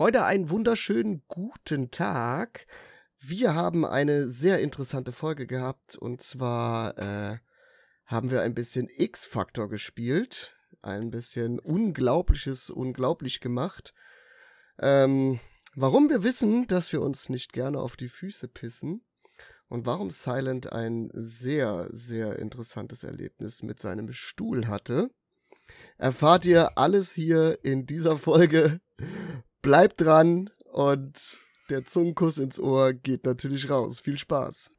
Freunde, einen wunderschönen guten Tag. Wir haben eine sehr interessante Folge gehabt und zwar äh, haben wir ein bisschen X-Factor gespielt, ein bisschen Unglaubliches unglaublich gemacht. Ähm, warum wir wissen, dass wir uns nicht gerne auf die Füße pissen und warum Silent ein sehr, sehr interessantes Erlebnis mit seinem Stuhl hatte, erfahrt ihr alles hier in dieser Folge Bleibt dran und der Zungenkuss ins Ohr geht natürlich raus. Viel Spaß.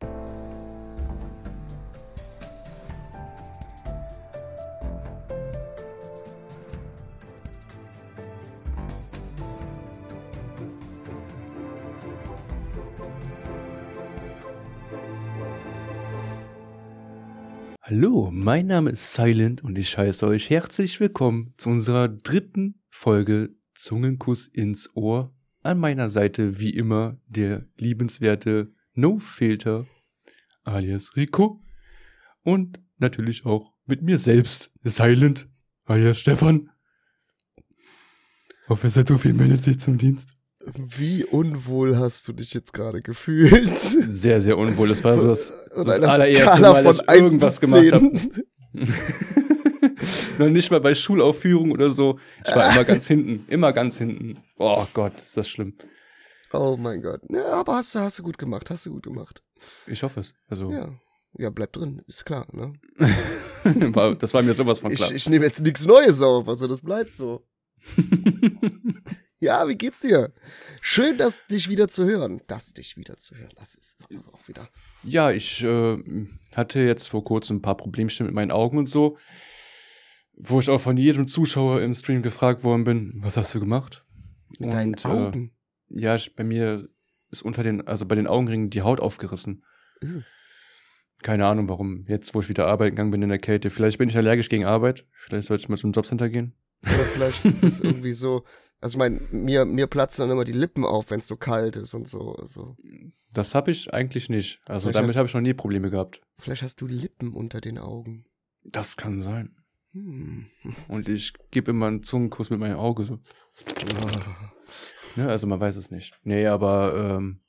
Hallo, mein Name ist Silent und ich heiße euch herzlich willkommen zu unserer dritten Folge Zungenkuss ins Ohr. An meiner Seite wie immer der liebenswerte No Filter alias Rico und natürlich auch mit mir selbst Silent alias Stefan. Officer viel meldet sich zum Dienst. Wie unwohl hast du dich jetzt gerade gefühlt? Sehr, sehr unwohl. Das war so das, das allererste Skala Mal, dass ich irgendwas gemacht habe. Noch nicht mal bei Schulaufführungen oder so. Ich war immer ganz hinten. Immer ganz hinten. Oh Gott, ist das schlimm. Oh mein Gott. Ja, aber hast du, hast du gut gemacht. Hast du gut gemacht. Ich hoffe es. Also. Ja. Ja, bleib drin, ist klar, ne? das war mir sowas von klar. Ich, ich nehme jetzt nichts Neues auf, also das bleibt so. ja, wie geht's dir? Schön, dass dich wieder zu hören. Das dich wieder zu hören, das ist auch wieder. Ja, ich äh, hatte jetzt vor kurzem ein paar Problemchen mit meinen Augen und so wo ich auch von jedem Zuschauer im Stream gefragt worden bin, was hast du gemacht? Mit und, deinen Augen? Äh, ja, bei mir ist unter den, also bei den Augenringen die Haut aufgerissen. Mhm. Keine Ahnung warum. Jetzt, wo ich wieder arbeiten gegangen bin in der Kälte. Vielleicht bin ich allergisch gegen Arbeit. Vielleicht sollte ich mal zum Jobcenter gehen. Oder vielleicht ist es irgendwie so, also ich meine, mir, mir platzen dann immer die Lippen auf, wenn es so kalt ist und so. Also. Das habe ich eigentlich nicht. Also vielleicht damit habe ich noch nie Probleme gehabt. Vielleicht hast du Lippen unter den Augen. Das kann sein. Hm. Und ich gebe immer einen Zungenkuss mit meinem Auge so. ne, also man weiß es nicht. Nee, aber ähm,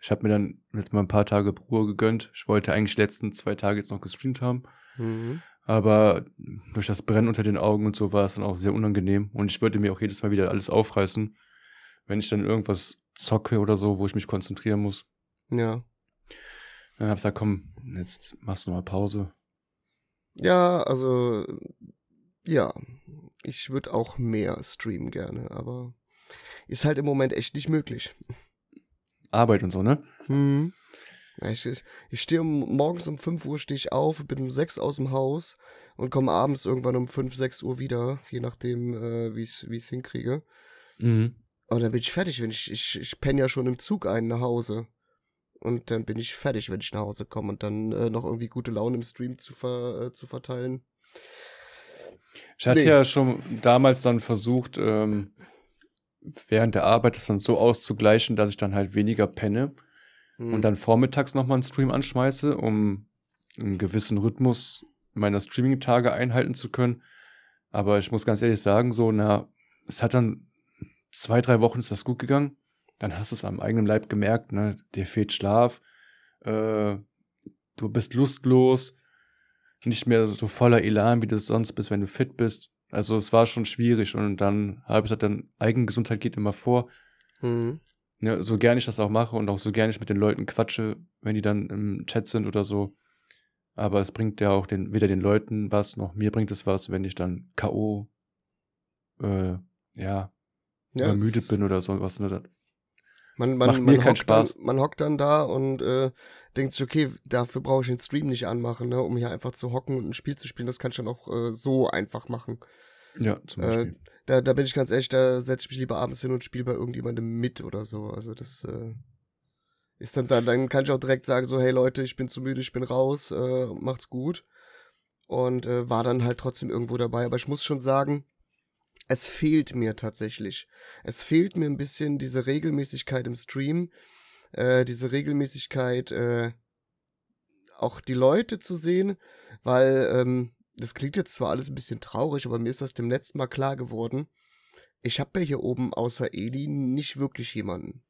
ich habe mir dann jetzt mal ein paar Tage Ruhe gegönnt. Ich wollte eigentlich die letzten zwei Tage jetzt noch gestreamt haben. Mhm. Aber durch das Brennen unter den Augen und so war es dann auch sehr unangenehm. Und ich würde mir auch jedes Mal wieder alles aufreißen, wenn ich dann irgendwas zocke oder so, wo ich mich konzentrieren muss. Ja. Dann hab ich gesagt, komm, jetzt machst du mal Pause. Ja, also ja, ich würde auch mehr streamen gerne, aber ist halt im Moment echt nicht möglich. Arbeit und so, ne? Hm. Ich, ich stehe um, morgens um 5 Uhr stehe ich auf, bin um 6 aus dem Haus und komme abends irgendwann um 5, 6 Uhr wieder, je nachdem, äh, wie ich es hinkriege. Mhm. Und dann bin ich fertig, wenn ich, ich, ich penne ja schon im Zug ein nach Hause. Und dann bin ich fertig, wenn ich nach Hause komme und dann äh, noch irgendwie gute Laune im Stream zu, ver, äh, zu verteilen. Ich hatte nee. ja schon damals dann versucht, ähm, während der Arbeit das dann so auszugleichen, dass ich dann halt weniger penne hm. und dann vormittags nochmal einen Stream anschmeiße, um einen gewissen Rhythmus meiner Streaming-Tage einhalten zu können. Aber ich muss ganz ehrlich sagen, so, na, es hat dann zwei, drei Wochen ist das gut gegangen dann hast du es am eigenen Leib gemerkt, ne? Dir fehlt Schlaf, äh, du bist lustlos, nicht mehr so voller Elan, wie du es sonst bist, wenn du fit bist. Also es war schon schwierig und dann habe ich gesagt, dann Eigengesundheit geht immer vor. Mhm. Ja, so gern ich das auch mache und auch so gern ich mit den Leuten quatsche, wenn die dann im Chat sind oder so. Aber es bringt ja auch den, weder den Leuten was, noch mir bringt es was, wenn ich dann K.O. Äh, ja, ja übermüdet bin oder so was. Man, man, Macht man, hockt Spaß. Dann, man hockt dann da und äh, denkt sich, okay, dafür brauche ich den Stream nicht anmachen, ne, um hier einfach zu hocken und ein Spiel zu spielen. Das kann ich dann auch äh, so einfach machen. Ja, zum äh, Beispiel. Äh, da, da bin ich ganz ehrlich, da setze ich mich lieber abends hin und spiele bei irgendjemandem mit oder so. Also das äh, ist dann, dann, dann kann ich auch direkt sagen, so, hey Leute, ich bin zu müde, ich bin raus, äh, macht's gut. Und äh, war dann halt trotzdem irgendwo dabei. Aber ich muss schon sagen, es fehlt mir tatsächlich. Es fehlt mir ein bisschen diese Regelmäßigkeit im Stream, äh, diese Regelmäßigkeit, äh, auch die Leute zu sehen, weil ähm, das klingt jetzt zwar alles ein bisschen traurig, aber mir ist das dem letzten Mal klar geworden. ich habe ja hier oben außer Eli nicht wirklich jemanden.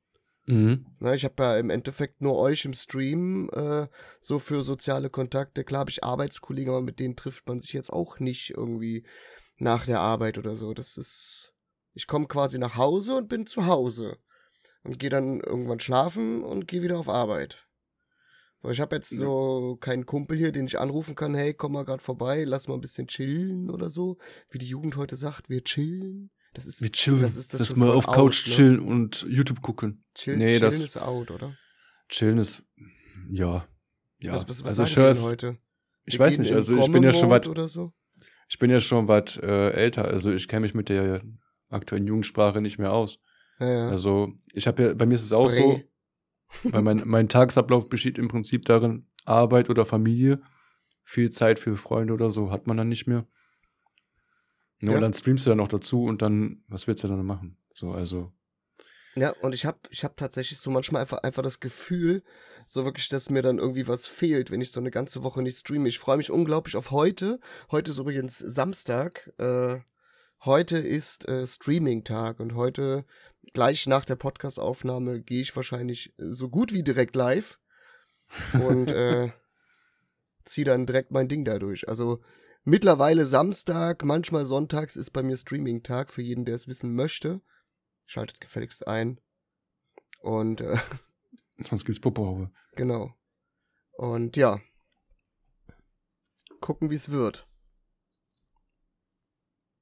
Mhm. Na, ich habe ja im Endeffekt nur euch im Stream, äh, so für soziale Kontakte. Klar habe ich Arbeitskollegen, aber mit denen trifft man sich jetzt auch nicht irgendwie nach der Arbeit oder so. Das ist. Ich komme quasi nach Hause und bin zu Hause. Und gehe dann irgendwann schlafen und gehe wieder auf Arbeit. So, ich habe jetzt so keinen Kumpel hier, den ich anrufen kann, hey, komm mal gerade vorbei, lass mal ein bisschen chillen oder so. Wie die Jugend heute sagt, wir chillen. Das ist, wir chillen. Das ist das Dass wir auf Couch out, ne? chillen und YouTube gucken. Chill, nee, chillen das, ist out, oder? Chillen ist, ja. ja. Was, was, was also ich höre heute? Ich wir weiß nicht, also ich bin ja schon weit, so? Ich bin ja schon weit äh, älter, also ich kenne mich mit der aktuellen Jugendsprache nicht mehr aus. Ja, ja. Also ich habe ja, bei mir ist es auch Bre. so, weil mein, mein Tagesablauf besteht im Prinzip darin, Arbeit oder Familie. Viel Zeit für Freunde oder so hat man dann nicht mehr. Ja, ja. Und dann streamst du dann noch dazu und dann, was willst du dann machen? So, also. Ja, und ich habe ich hab tatsächlich so manchmal einfach, einfach das Gefühl, so wirklich, dass mir dann irgendwie was fehlt, wenn ich so eine ganze Woche nicht streame. Ich freue mich unglaublich auf heute. Heute ist übrigens Samstag. Äh, heute ist äh, Streaming-Tag und heute, gleich nach der Podcast-Aufnahme, gehe ich wahrscheinlich so gut wie direkt live und äh, ziehe dann direkt mein Ding dadurch. Also Mittlerweile Samstag, manchmal sonntags ist bei mir Streaming-Tag für jeden, der es wissen möchte. Schaltet gefälligst ein. Und äh, sonst gibt's Popohaube. Genau. Und ja. Gucken, wie es wird.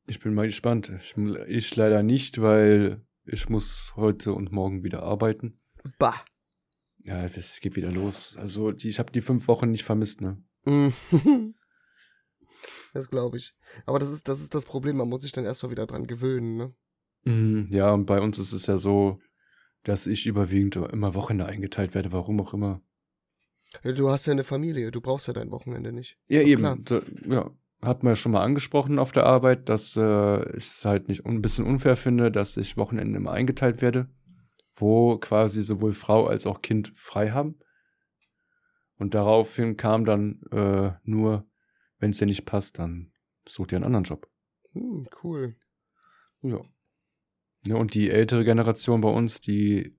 Ich bin mal gespannt. Ich, ich, leider nicht, weil ich muss heute und morgen wieder arbeiten. Bah. Ja, es geht wieder los. Also die, ich habe die fünf Wochen nicht vermisst, ne? Das glaube ich. Aber das ist, das ist das Problem, man muss sich dann erstmal wieder dran gewöhnen, ne? Mhm, ja, und bei uns ist es ja so, dass ich überwiegend immer Wochenende eingeteilt werde, warum auch immer. Du hast ja eine Familie, du brauchst ja dein Wochenende nicht. Ja, eben. Da, ja, hat man ja schon mal angesprochen auf der Arbeit, dass äh, ich es halt nicht ein bisschen unfair finde, dass ich Wochenende immer eingeteilt werde, wo quasi sowohl Frau als auch Kind frei haben. Und daraufhin kam dann äh, nur wenn es dir nicht passt, dann such dir einen anderen Job. Hm, cool. Ja. Ja. Und die ältere Generation bei uns, die,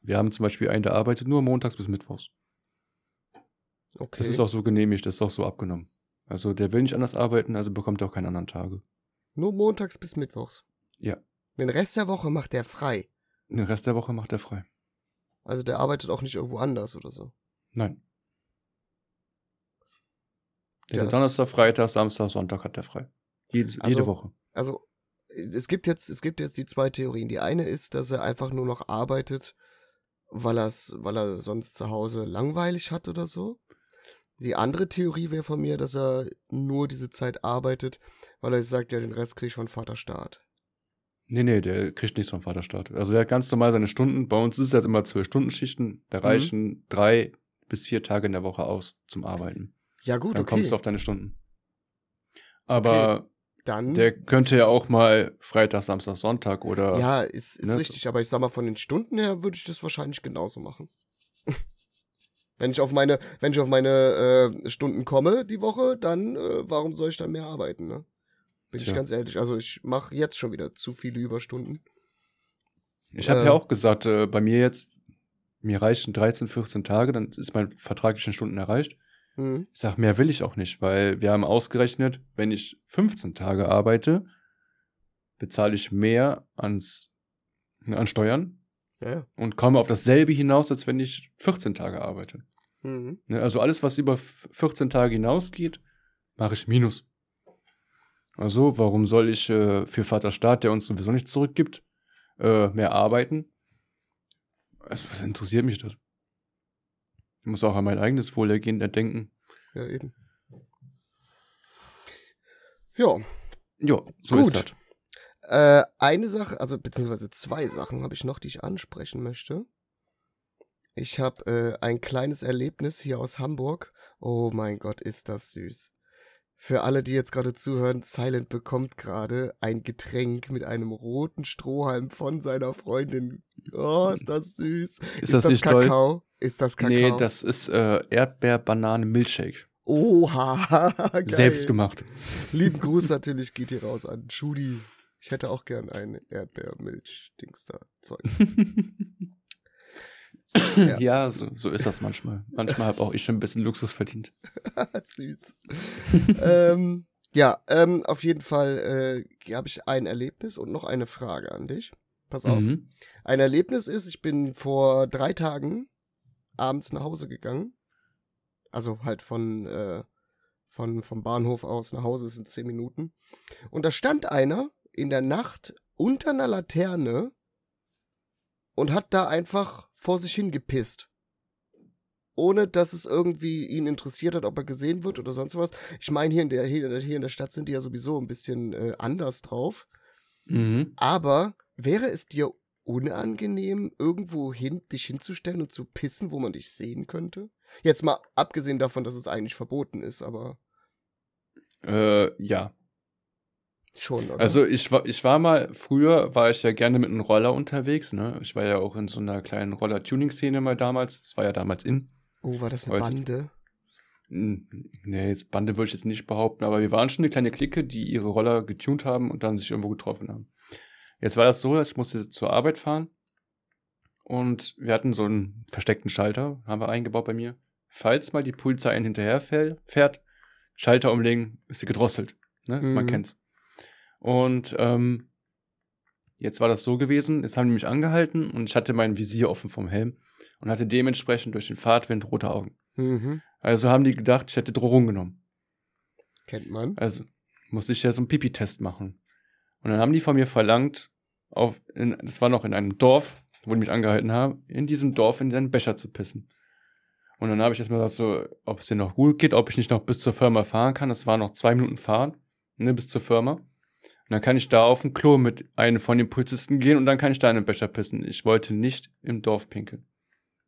wir haben zum Beispiel einen, der arbeitet nur montags bis mittwochs. Okay. Das ist auch so genehmigt, das ist auch so abgenommen. Also der will nicht anders arbeiten, also bekommt er auch keine anderen Tage. Nur montags bis mittwochs? Ja. Den Rest der Woche macht er frei? Den Rest der Woche macht er frei. Also der arbeitet auch nicht irgendwo anders oder so? Nein. Der Donnerstag, Freitag, Samstag, Sonntag hat er frei. Jede, also, jede Woche. Also es gibt jetzt, es gibt jetzt die zwei Theorien. Die eine ist, dass er einfach nur noch arbeitet, weil er's, weil er sonst zu Hause langweilig hat oder so. Die andere Theorie wäre von mir, dass er nur diese Zeit arbeitet, weil er sagt, ja, den Rest kriege ich von Vaterstaat. Nee, nee, der kriegt nichts vom Vaterstaat. Also der hat ganz normal seine Stunden. Bei uns ist es jetzt immer zwölf Stunden Schichten. Da mhm. reichen drei bis vier Tage in der Woche aus zum Arbeiten. Ja, gut, Dann okay. kommst du auf deine Stunden. Aber okay. Dann, der könnte ja auch mal Freitag, Samstag, Sonntag oder. Ja, ist, ist ne? richtig, aber ich sag mal, von den Stunden her würde ich das wahrscheinlich genauso machen. wenn ich auf meine, wenn ich auf meine äh, Stunden komme die Woche, dann äh, warum soll ich dann mehr arbeiten, ne? Bin Tja. ich ganz ehrlich. Also ich mache jetzt schon wieder zu viele Überstunden. Ich habe äh, ja auch gesagt, äh, bei mir jetzt, mir reichen 13, 14 Tage, dann ist mein vertraglichen Stunden erreicht. Mhm. Ich sage, mehr will ich auch nicht, weil wir haben ausgerechnet, wenn ich 15 Tage arbeite, bezahle ich mehr ans, an Steuern ja. und komme auf dasselbe hinaus, als wenn ich 14 Tage arbeite. Mhm. Ne, also alles, was über 14 Tage hinausgeht, mache ich Minus. Also, warum soll ich äh, für Vaterstaat, der uns sowieso nichts zurückgibt, äh, mehr arbeiten? Also, was interessiert mich das? Ich muss auch an mein eigenes Wohlergehen denken. Ja, eben. Ja. Ja, so Gut. ist das. Äh, eine Sache, also beziehungsweise zwei Sachen habe ich noch, die ich ansprechen möchte. Ich habe äh, ein kleines Erlebnis hier aus Hamburg. Oh mein Gott, ist das süß. Für alle, die jetzt gerade zuhören, Silent bekommt gerade ein Getränk mit einem roten Strohhalm von seiner Freundin. Oh, ist das süß. Ist, ist das, das Kakao? Toll? Ist das Kakao? Nee, das ist äh, Erdbeer-Banane-Milchshake. Oha, geil. Selbst gemacht. Lieben Gruß natürlich geht hier raus an Schudi. Ich hätte auch gern ein Erdbeermilch-Dings da Zeug. ja, ja so, so, ist das manchmal. Manchmal habe auch ich schon ein bisschen Luxus verdient. Süß. ähm, ja, ähm, auf jeden Fall äh, habe ich ein Erlebnis und noch eine Frage an dich. Pass auf. Mhm. Ein Erlebnis ist, ich bin vor drei Tagen abends nach Hause gegangen. Also halt von, äh, von, vom Bahnhof aus nach Hause sind zehn Minuten. Und da stand einer in der Nacht unter einer Laterne und hat da einfach vor sich hingepisst. Ohne dass es irgendwie ihn interessiert hat, ob er gesehen wird oder sonst was. Ich meine, hier in der, hier, in der Stadt sind die ja sowieso ein bisschen äh, anders drauf. Mhm. Aber wäre es dir unangenehm, irgendwo hin, dich hinzustellen und zu pissen, wo man dich sehen könnte? Jetzt mal abgesehen davon, dass es eigentlich verboten ist, aber. Äh, ja. Schon, oder? Also ich war, ich war mal, früher war ich ja gerne mit einem Roller unterwegs, ne? Ich war ja auch in so einer kleinen Roller-Tuning-Szene mal damals. Das war ja damals in. Oh, war das eine Heute, Bande? Nee, jetzt Bande würde ich jetzt nicht behaupten, aber wir waren schon eine kleine Clique, die ihre Roller getunt haben und dann sich irgendwo getroffen haben. Jetzt war das so, dass ich musste zur Arbeit fahren und wir hatten so einen versteckten Schalter, haben wir eingebaut bei mir. Falls mal die Polizei einen hinterher fährt, Schalter umlegen, ist sie gedrosselt. Ne? Mhm. Man kennt's. Und ähm, jetzt war das so gewesen, jetzt haben die mich angehalten und ich hatte mein Visier offen vom Helm und hatte dementsprechend durch den Fahrtwind rote Augen. Mhm. Also haben die gedacht, ich hätte Drohung genommen. Kennt man. Also musste ich ja so einen Pipi-Test machen. Und dann haben die von mir verlangt, auf, in, das war noch in einem Dorf, wo die mich angehalten haben, in diesem Dorf in den Becher zu pissen. Und dann habe ich erstmal gesagt, so, ob es dir noch gut geht, ob ich nicht noch bis zur Firma fahren kann. Es war noch zwei Minuten fahren, ne, bis zur Firma. Und dann kann ich da auf ein Klo mit einem von den Polizisten gehen und dann kann ich da in den Becher pissen. Ich wollte nicht im Dorf pinkeln.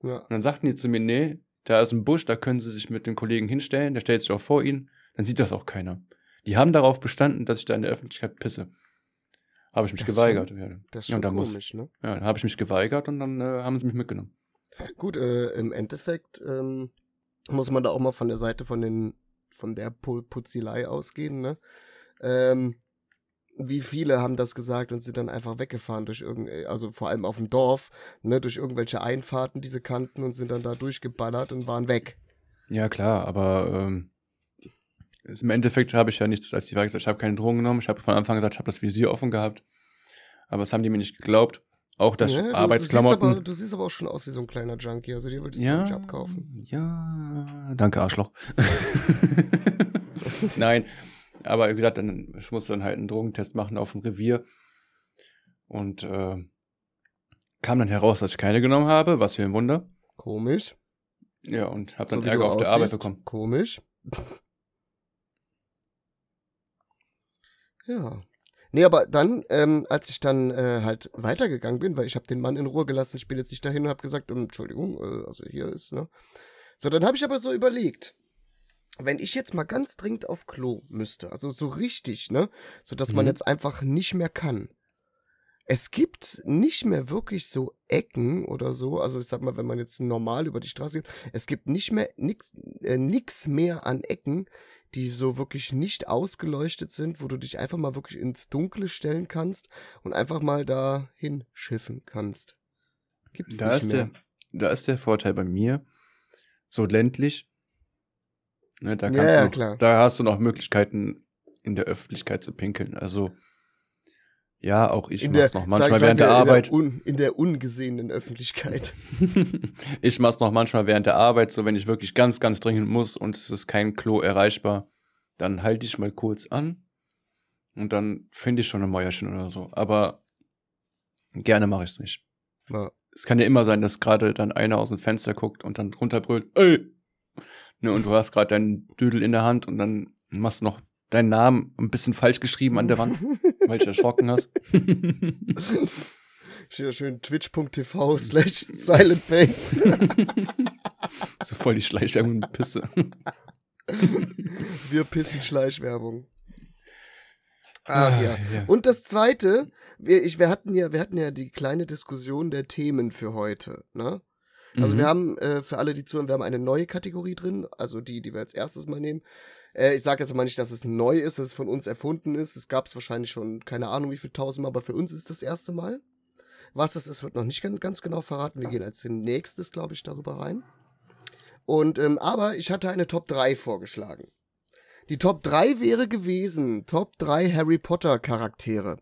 Ja. Und dann sagten die zu mir, nee, da ist ein Busch, da können sie sich mit den Kollegen hinstellen, der stellt sich auch vor ihnen, dann sieht das auch keiner. Die haben darauf bestanden, dass ich da in der Öffentlichkeit pisse. Habe ich mich das geweigert. Schon, ja. Das ist schon ja, komisch, muss, ne? Ja, dann habe ich mich geweigert und dann äh, haben sie mich mitgenommen. Gut, äh, im Endeffekt ähm, muss man da auch mal von der Seite von den von der Putzilei ausgehen, ne? Ähm, wie viele haben das gesagt und sind dann einfach weggefahren durch irgend, also vor allem auf dem Dorf, ne, durch irgendwelche Einfahrten, diese kannten und sind dann da durchgeballert und waren weg. Ja, klar, aber ähm, im Endeffekt habe ich ja nichts als die Wahrheit gesagt, ich habe keine Drogen genommen. Ich habe von Anfang gesagt, ich habe das Visier offen gehabt. Aber das haben die mir nicht geglaubt. Auch das ja, Arbeitsklamotten. Du siehst, aber, du siehst, aber, auch schon aus wie so ein kleiner Junkie, also dir würdest ja, du nicht abkaufen. Ja, danke Arschloch. Nein, aber wie gesagt, dann, ich musste dann halt einen Drogentest machen auf dem Revier. Und äh, kam dann heraus, dass ich keine genommen habe, was für ein Wunder. Komisch. Ja, und habe dann so, Ärger auf der Arbeit bekommen. Komisch. ja. Nee, aber dann, ähm, als ich dann äh, halt weitergegangen bin, weil ich habe den Mann in Ruhe gelassen, ich bin jetzt nicht dahin und habe gesagt, um, Entschuldigung, äh, also hier ist, ne? So, dann habe ich aber so überlegt, wenn ich jetzt mal ganz dringend auf Klo müsste, also so richtig, ne, so dass mhm. man jetzt einfach nicht mehr kann. Es gibt nicht mehr wirklich so Ecken oder so, also ich sag mal, wenn man jetzt normal über die Straße geht, es gibt nicht mehr nix, äh, nix mehr an Ecken, die so wirklich nicht ausgeleuchtet sind, wo du dich einfach mal wirklich ins Dunkle stellen kannst und einfach mal da hinschiffen kannst. Gibt's da nicht ist mehr. Der, da ist der Vorteil bei mir, so ländlich, Ne, da, kannst ja, du noch, da hast du noch Möglichkeiten, in der Öffentlichkeit zu pinkeln. Also, ja, auch ich mach's noch manchmal sag, während der, der Arbeit. In der, un, in der ungesehenen Öffentlichkeit. ich mach's noch manchmal während der Arbeit, so wenn ich wirklich ganz, ganz dringend muss und es ist kein Klo erreichbar, dann halte ich mal kurz an und dann finde ich schon ein Mäuerchen oder so. Aber gerne mache ich's nicht. Ja. Es kann ja immer sein, dass gerade dann einer aus dem Fenster guckt und dann drunter brüllt, ey, Ne, und du hast gerade deinen Dödel in der Hand und dann machst du noch deinen Namen ein bisschen falsch geschrieben an der Wand, weil du erschrocken hast. Steht da schön twitch.tv slash silentpain. so voll die Schleichwerbung mit Pisse. Wir pissen Schleichwerbung. Ach ah, ja. ja. Und das zweite, wir, ich, wir, hatten ja, wir hatten ja die kleine Diskussion der Themen für heute, ne? Also mhm. wir haben, äh, für alle, die zuhören, wir haben eine neue Kategorie drin, also die, die wir als erstes mal nehmen. Äh, ich sage jetzt mal nicht, dass es neu ist, dass es von uns erfunden ist. Es gab es wahrscheinlich schon, keine Ahnung wie viel tausendmal, aber für uns ist das erste Mal. Was das ist, wird noch nicht ganz genau verraten. Wir gehen als nächstes, glaube ich, darüber rein. Und, ähm, aber ich hatte eine Top 3 vorgeschlagen. Die Top 3 wäre gewesen Top 3 Harry Potter Charaktere.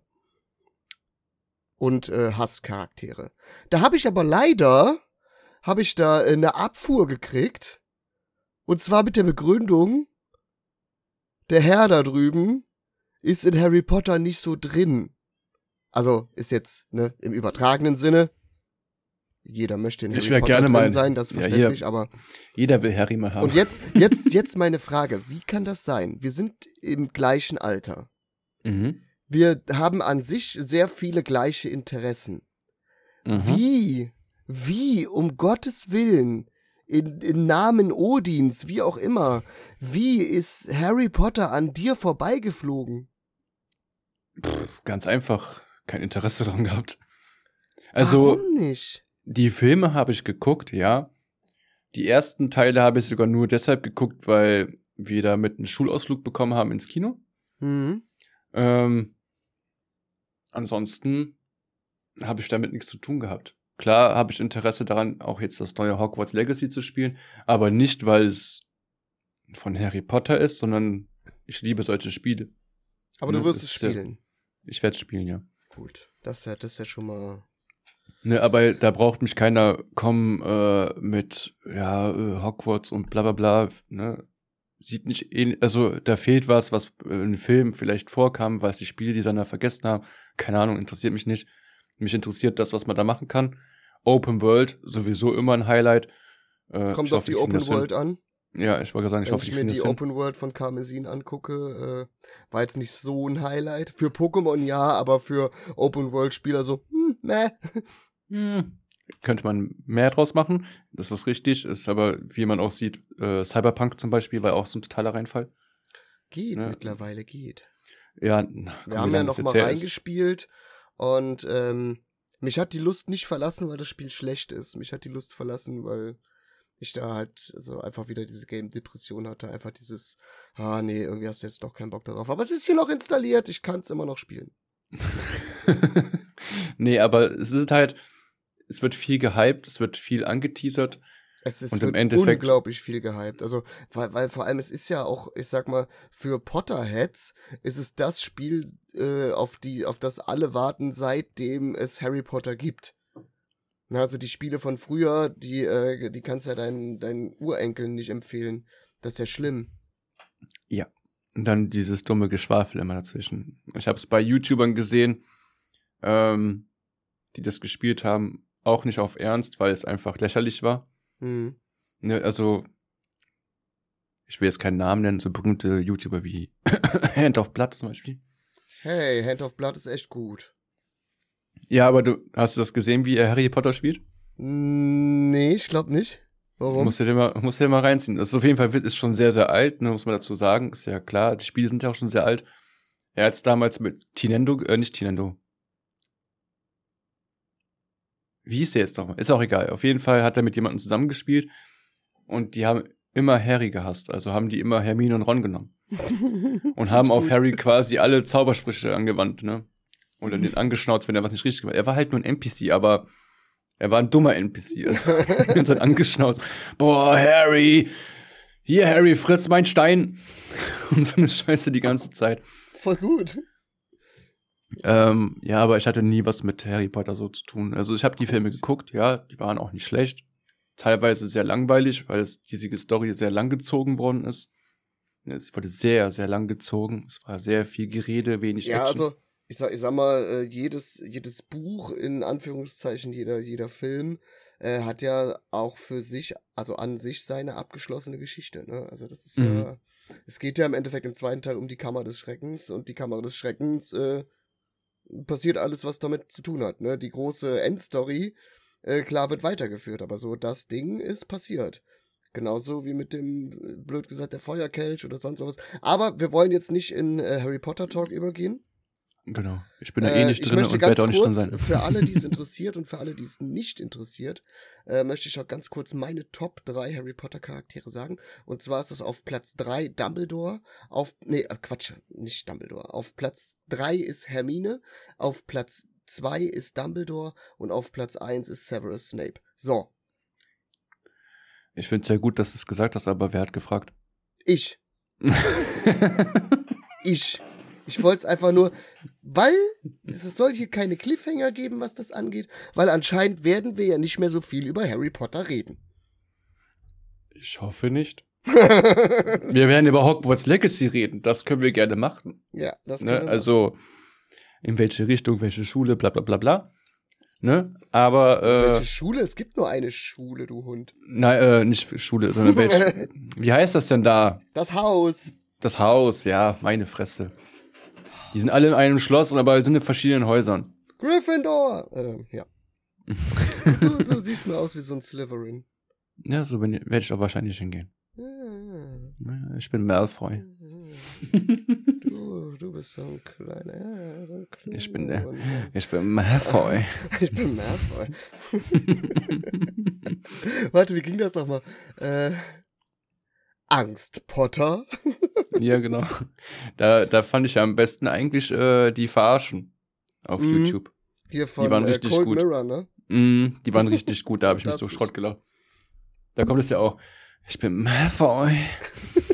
Und äh, Hasscharaktere. Da habe ich aber leider, habe ich da äh, eine Abfuhr gekriegt. Und zwar mit der Begründung, der Herr da drüben ist in Harry Potter nicht so drin. Also ist jetzt ne, im übertragenen Sinne. Jeder möchte in Harry ich Potter gerne drin mal, sein, das ist verständlich, ja, aber jeder will Harry mal haben. Und jetzt, jetzt, jetzt meine Frage: Wie kann das sein? Wir sind im gleichen Alter. Mhm. Wir haben an sich sehr viele gleiche Interessen. Mhm. Wie, wie um Gottes Willen in, in Namen Odins, wie auch immer, wie ist Harry Potter an dir vorbeigeflogen? Pff, ganz einfach kein Interesse daran gehabt. Also, Warum nicht? Die Filme habe ich geguckt, ja. Die ersten Teile habe ich sogar nur deshalb geguckt, weil wir da mit einem Schulausflug bekommen haben ins Kino. Mhm. Ähm, ansonsten habe ich damit nichts zu tun gehabt. Klar habe ich Interesse daran, auch jetzt das neue Hogwarts Legacy zu spielen, aber nicht, weil es von Harry Potter ist, sondern ich liebe solche Spiele. Aber du ne, wirst es spielen. Ja, ich werde es spielen, ja. Gut, das, das ist ja schon mal. Ne, aber da braucht mich keiner kommen äh, mit ja äh, Hogwarts und bla bla bla. Ne? Sieht nicht ähnlich, also da fehlt was, was im Film vielleicht vorkam, was die Spieldesigner vergessen haben. Keine Ahnung, interessiert mich nicht. Mich interessiert das, was man da machen kann. Open World, sowieso immer ein Highlight. Äh, Kommt auf die Open World an. Ja, ich wollte sagen, ich Wenn hoffe, ich, ich mir die Open World von Karmesin angucke, äh, war jetzt nicht so ein Highlight. Für Pokémon ja, aber für Open World Spieler so, hm, meh. Hm. Könnte man mehr draus machen, das ist richtig, ist aber, wie man auch sieht, äh, Cyberpunk zum Beispiel war auch so ein totaler Reinfall. Geht, ne? mittlerweile geht. Ja, wir haben ja noch mal reingespielt und ähm, mich hat die Lust nicht verlassen, weil das Spiel schlecht ist. Mich hat die Lust verlassen, weil ich da halt so einfach wieder diese Game-Depression hatte. Einfach dieses, ah nee, irgendwie hast du jetzt doch keinen Bock darauf. Aber es ist hier noch installiert, ich kann es immer noch spielen. nee, aber es ist halt, es wird viel gehypt, es wird viel angeteasert. Es ist und im Endeffekt unglaublich viel gehypt. Also, weil, weil vor allem es ist ja auch, ich sag mal, für Potterheads ist es das Spiel, äh, auf die, auf das alle warten, seitdem es Harry Potter gibt. Na, also die Spiele von früher, die, äh, die kannst du ja deinen, deinen Urenkeln nicht empfehlen. Das ist ja schlimm. Ja. Und dann dieses dumme Geschwafel immer dazwischen. Ich habe es bei YouTubern gesehen, ähm, die das gespielt haben, auch nicht auf Ernst, weil es einfach lächerlich war. Mhm. Ne, also, ich will jetzt keinen Namen nennen, so berühmte YouTuber wie Hand of Blood zum Beispiel. Hey, Hand of Blood ist echt gut. Ja, aber du hast du das gesehen, wie er Harry Potter spielt? Nee, ich glaube nicht. Warum? Musst du dir mal, musst du dir mal reinziehen. Das ist auf jeden Fall ist schon sehr, sehr alt, ne, muss man dazu sagen. Ist ja klar, die Spiele sind ja auch schon sehr alt. Er hat es damals mit Tinendo, äh, nicht Tinendo. Wie hieß der jetzt nochmal? Ist auch egal. Auf jeden Fall hat er mit jemandem zusammengespielt und die haben immer Harry gehasst. Also haben die immer Hermine und Ron genommen. und haben auf Harry quasi alle Zaubersprüche angewandt, ne? Oder den angeschnauzt, wenn er was nicht richtig gemacht hat. Er war halt nur ein NPC, aber er war ein dummer NPC. Also, ganz halt angeschnauzt. Boah, Harry! Hier, Harry, friss mein Stein! Und so eine Scheiße die ganze Zeit. Voll gut. Ähm, ja, aber ich hatte nie was mit Harry Potter so zu tun. Also ich habe die Filme geguckt, ja, die waren auch nicht schlecht. Teilweise sehr langweilig, weil es diese Story sehr lang gezogen worden ist. Es wurde sehr, sehr lang gezogen. Es war sehr viel Gerede, wenig ja, Action. Ja, also ich sag, ich sag mal, äh, jedes, jedes Buch, in Anführungszeichen, jeder, jeder Film, äh, hat ja auch für sich, also an sich seine abgeschlossene Geschichte. Ne? Also das ist mhm. ja, es geht ja im Endeffekt im zweiten Teil um die Kammer des Schreckens und die Kammer des Schreckens äh, passiert alles, was damit zu tun hat. Ne? Die große Endstory, äh, klar, wird weitergeführt, aber so das Ding ist passiert. Genauso wie mit dem, äh, blöd gesagt, der Feuerkelch oder sonst was. Aber wir wollen jetzt nicht in äh, Harry Potter Talk übergehen. Genau. Ich bin da eh nicht äh, drin und werde auch nicht drin sein. Für alle, die es interessiert und für alle, die es nicht interessiert, äh, möchte ich auch ganz kurz meine Top 3 Harry Potter Charaktere sagen. Und zwar ist das auf Platz 3 Dumbledore, auf, nee, äh, Quatsch, nicht Dumbledore. Auf Platz 3 ist Hermine, auf Platz 2 ist Dumbledore und auf Platz 1 ist Severus Snape. So. Ich finde es sehr gut, dass du es gesagt hast, aber wer hat gefragt? Ich. ich. Ich wollte es einfach nur, weil es soll hier keine Cliffhanger geben, was das angeht, weil anscheinend werden wir ja nicht mehr so viel über Harry Potter reden. Ich hoffe nicht. wir werden über Hogwarts Legacy reden. Das können wir gerne machen. Ja, das ne? können ne? wir Also, in welche Richtung, welche Schule, bla bla bla bla. Ne? Aber. Äh, welche Schule? Es gibt nur eine Schule, du Hund. Nein, äh, nicht Schule, sondern welche. wie heißt das denn da? Das Haus. Das Haus, ja, meine Fresse. Die sind alle in einem Schloss, aber sind in verschiedenen Häusern. Gryffindor! Äh, ja. du, du siehst mir aus wie so ein Slytherin. Ja, so werde ich auch wahrscheinlich hingehen. Ja. Ich bin Malfoy. Du, du bist so ein kleiner. So ein kleiner ich bin der. Ich bin Malfoy. ich bin Malfoy. Warte, wie ging das nochmal? Äh, Angst, Potter. ja, genau. Da, da fand ich ja am besten eigentlich äh, die Verarschen auf mhm. YouTube. Hier von die waren äh, richtig Cold gut. Mirror, ne? Mm, die waren richtig gut, da habe ich mich so Schrott gelacht. Da kommt es ja auch. Ich bin Malfoy.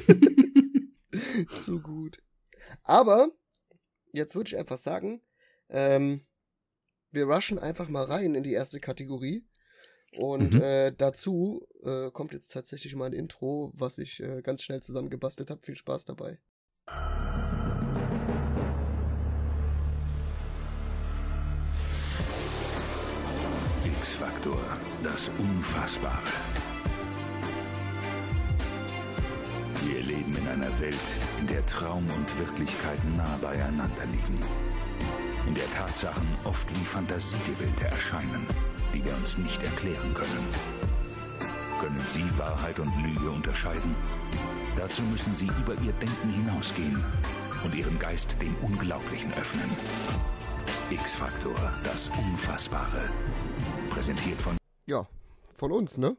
so gut. Aber, jetzt würde ich einfach sagen, ähm, wir rushen einfach mal rein in die erste Kategorie. Und mhm. äh, dazu äh, kommt jetzt tatsächlich mal ein Intro, was ich äh, ganz schnell zusammengebastelt habe. Viel Spaß dabei. X-Faktor, das Unfassbare. Wir leben in einer Welt, in der Traum und Wirklichkeit nah beieinander liegen. In der Tatsachen oft wie Fantasiegebilde erscheinen die wir uns nicht erklären können. Können Sie Wahrheit und Lüge unterscheiden? Dazu müssen Sie über Ihr Denken hinausgehen und Ihren Geist dem Unglaublichen öffnen. X-Faktor, das Unfassbare. Präsentiert von... Ja, von uns, ne?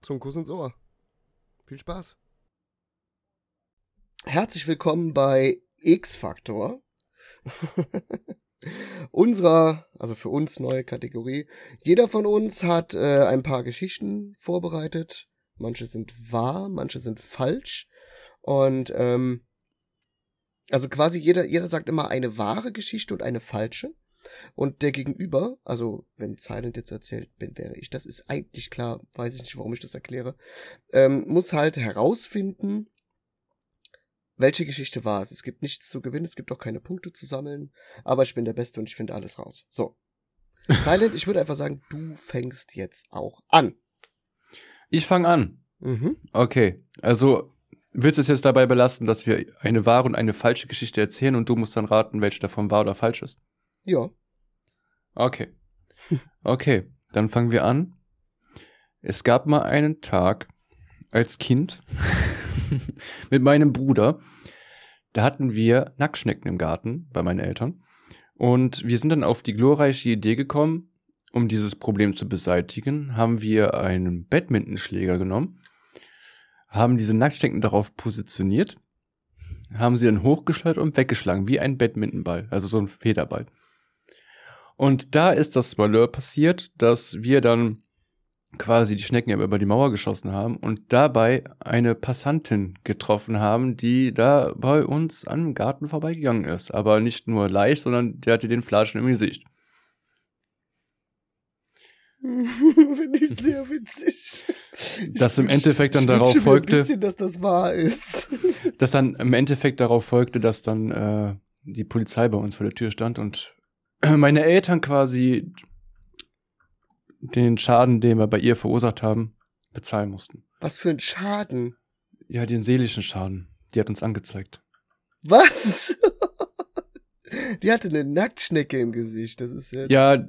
Zum Kuss ins Ohr. Viel Spaß. Herzlich willkommen bei X-Faktor. unserer, also für uns neue Kategorie. Jeder von uns hat äh, ein paar Geschichten vorbereitet. Manche sind wahr, manche sind falsch. Und ähm, also quasi jeder, jeder sagt immer eine wahre Geschichte und eine falsche. Und der Gegenüber, also wenn Silent jetzt erzählt, bin, wäre ich, das ist eigentlich klar, weiß ich nicht, warum ich das erkläre, ähm, muss halt herausfinden, welche Geschichte war es? Es gibt nichts zu gewinnen, es gibt auch keine Punkte zu sammeln, aber ich bin der Beste und ich finde alles raus. So. Silent, ich würde einfach sagen, du fängst jetzt auch an. Ich fange an. Mhm. Okay, also willst du es jetzt dabei belassen, dass wir eine wahre und eine falsche Geschichte erzählen und du musst dann raten, welche davon wahr oder falsch ist? Ja. Okay. Okay, dann fangen wir an. Es gab mal einen Tag als Kind mit meinem Bruder. Da hatten wir Nacktschnecken im Garten bei meinen Eltern. Und wir sind dann auf die glorreiche Idee gekommen, um dieses Problem zu beseitigen, haben wir einen Badmintonschläger genommen, haben diese Nacktschnecken darauf positioniert, haben sie dann hochgeschleudert und weggeschlagen, wie ein Badmintonball, also so ein Federball. Und da ist das Malheur passiert, dass wir dann quasi die Schnecken über die Mauer geschossen haben und dabei eine Passantin getroffen haben, die da bei uns am Garten vorbeigegangen ist. Aber nicht nur leicht, sondern der hatte den Flaschen im Gesicht. Finde ich sehr witzig. Dass im Endeffekt dann darauf folgte. Ein bisschen, dass das wahr ist. dass dann im Endeffekt darauf folgte, dass dann äh, die Polizei bei uns vor der Tür stand und meine Eltern quasi den Schaden, den wir bei ihr verursacht haben, bezahlen mussten. Was für ein Schaden? Ja, den seelischen Schaden. Die hat uns angezeigt. Was? Die hatte eine Nacktschnecke im Gesicht. Das ist jetzt. Ja,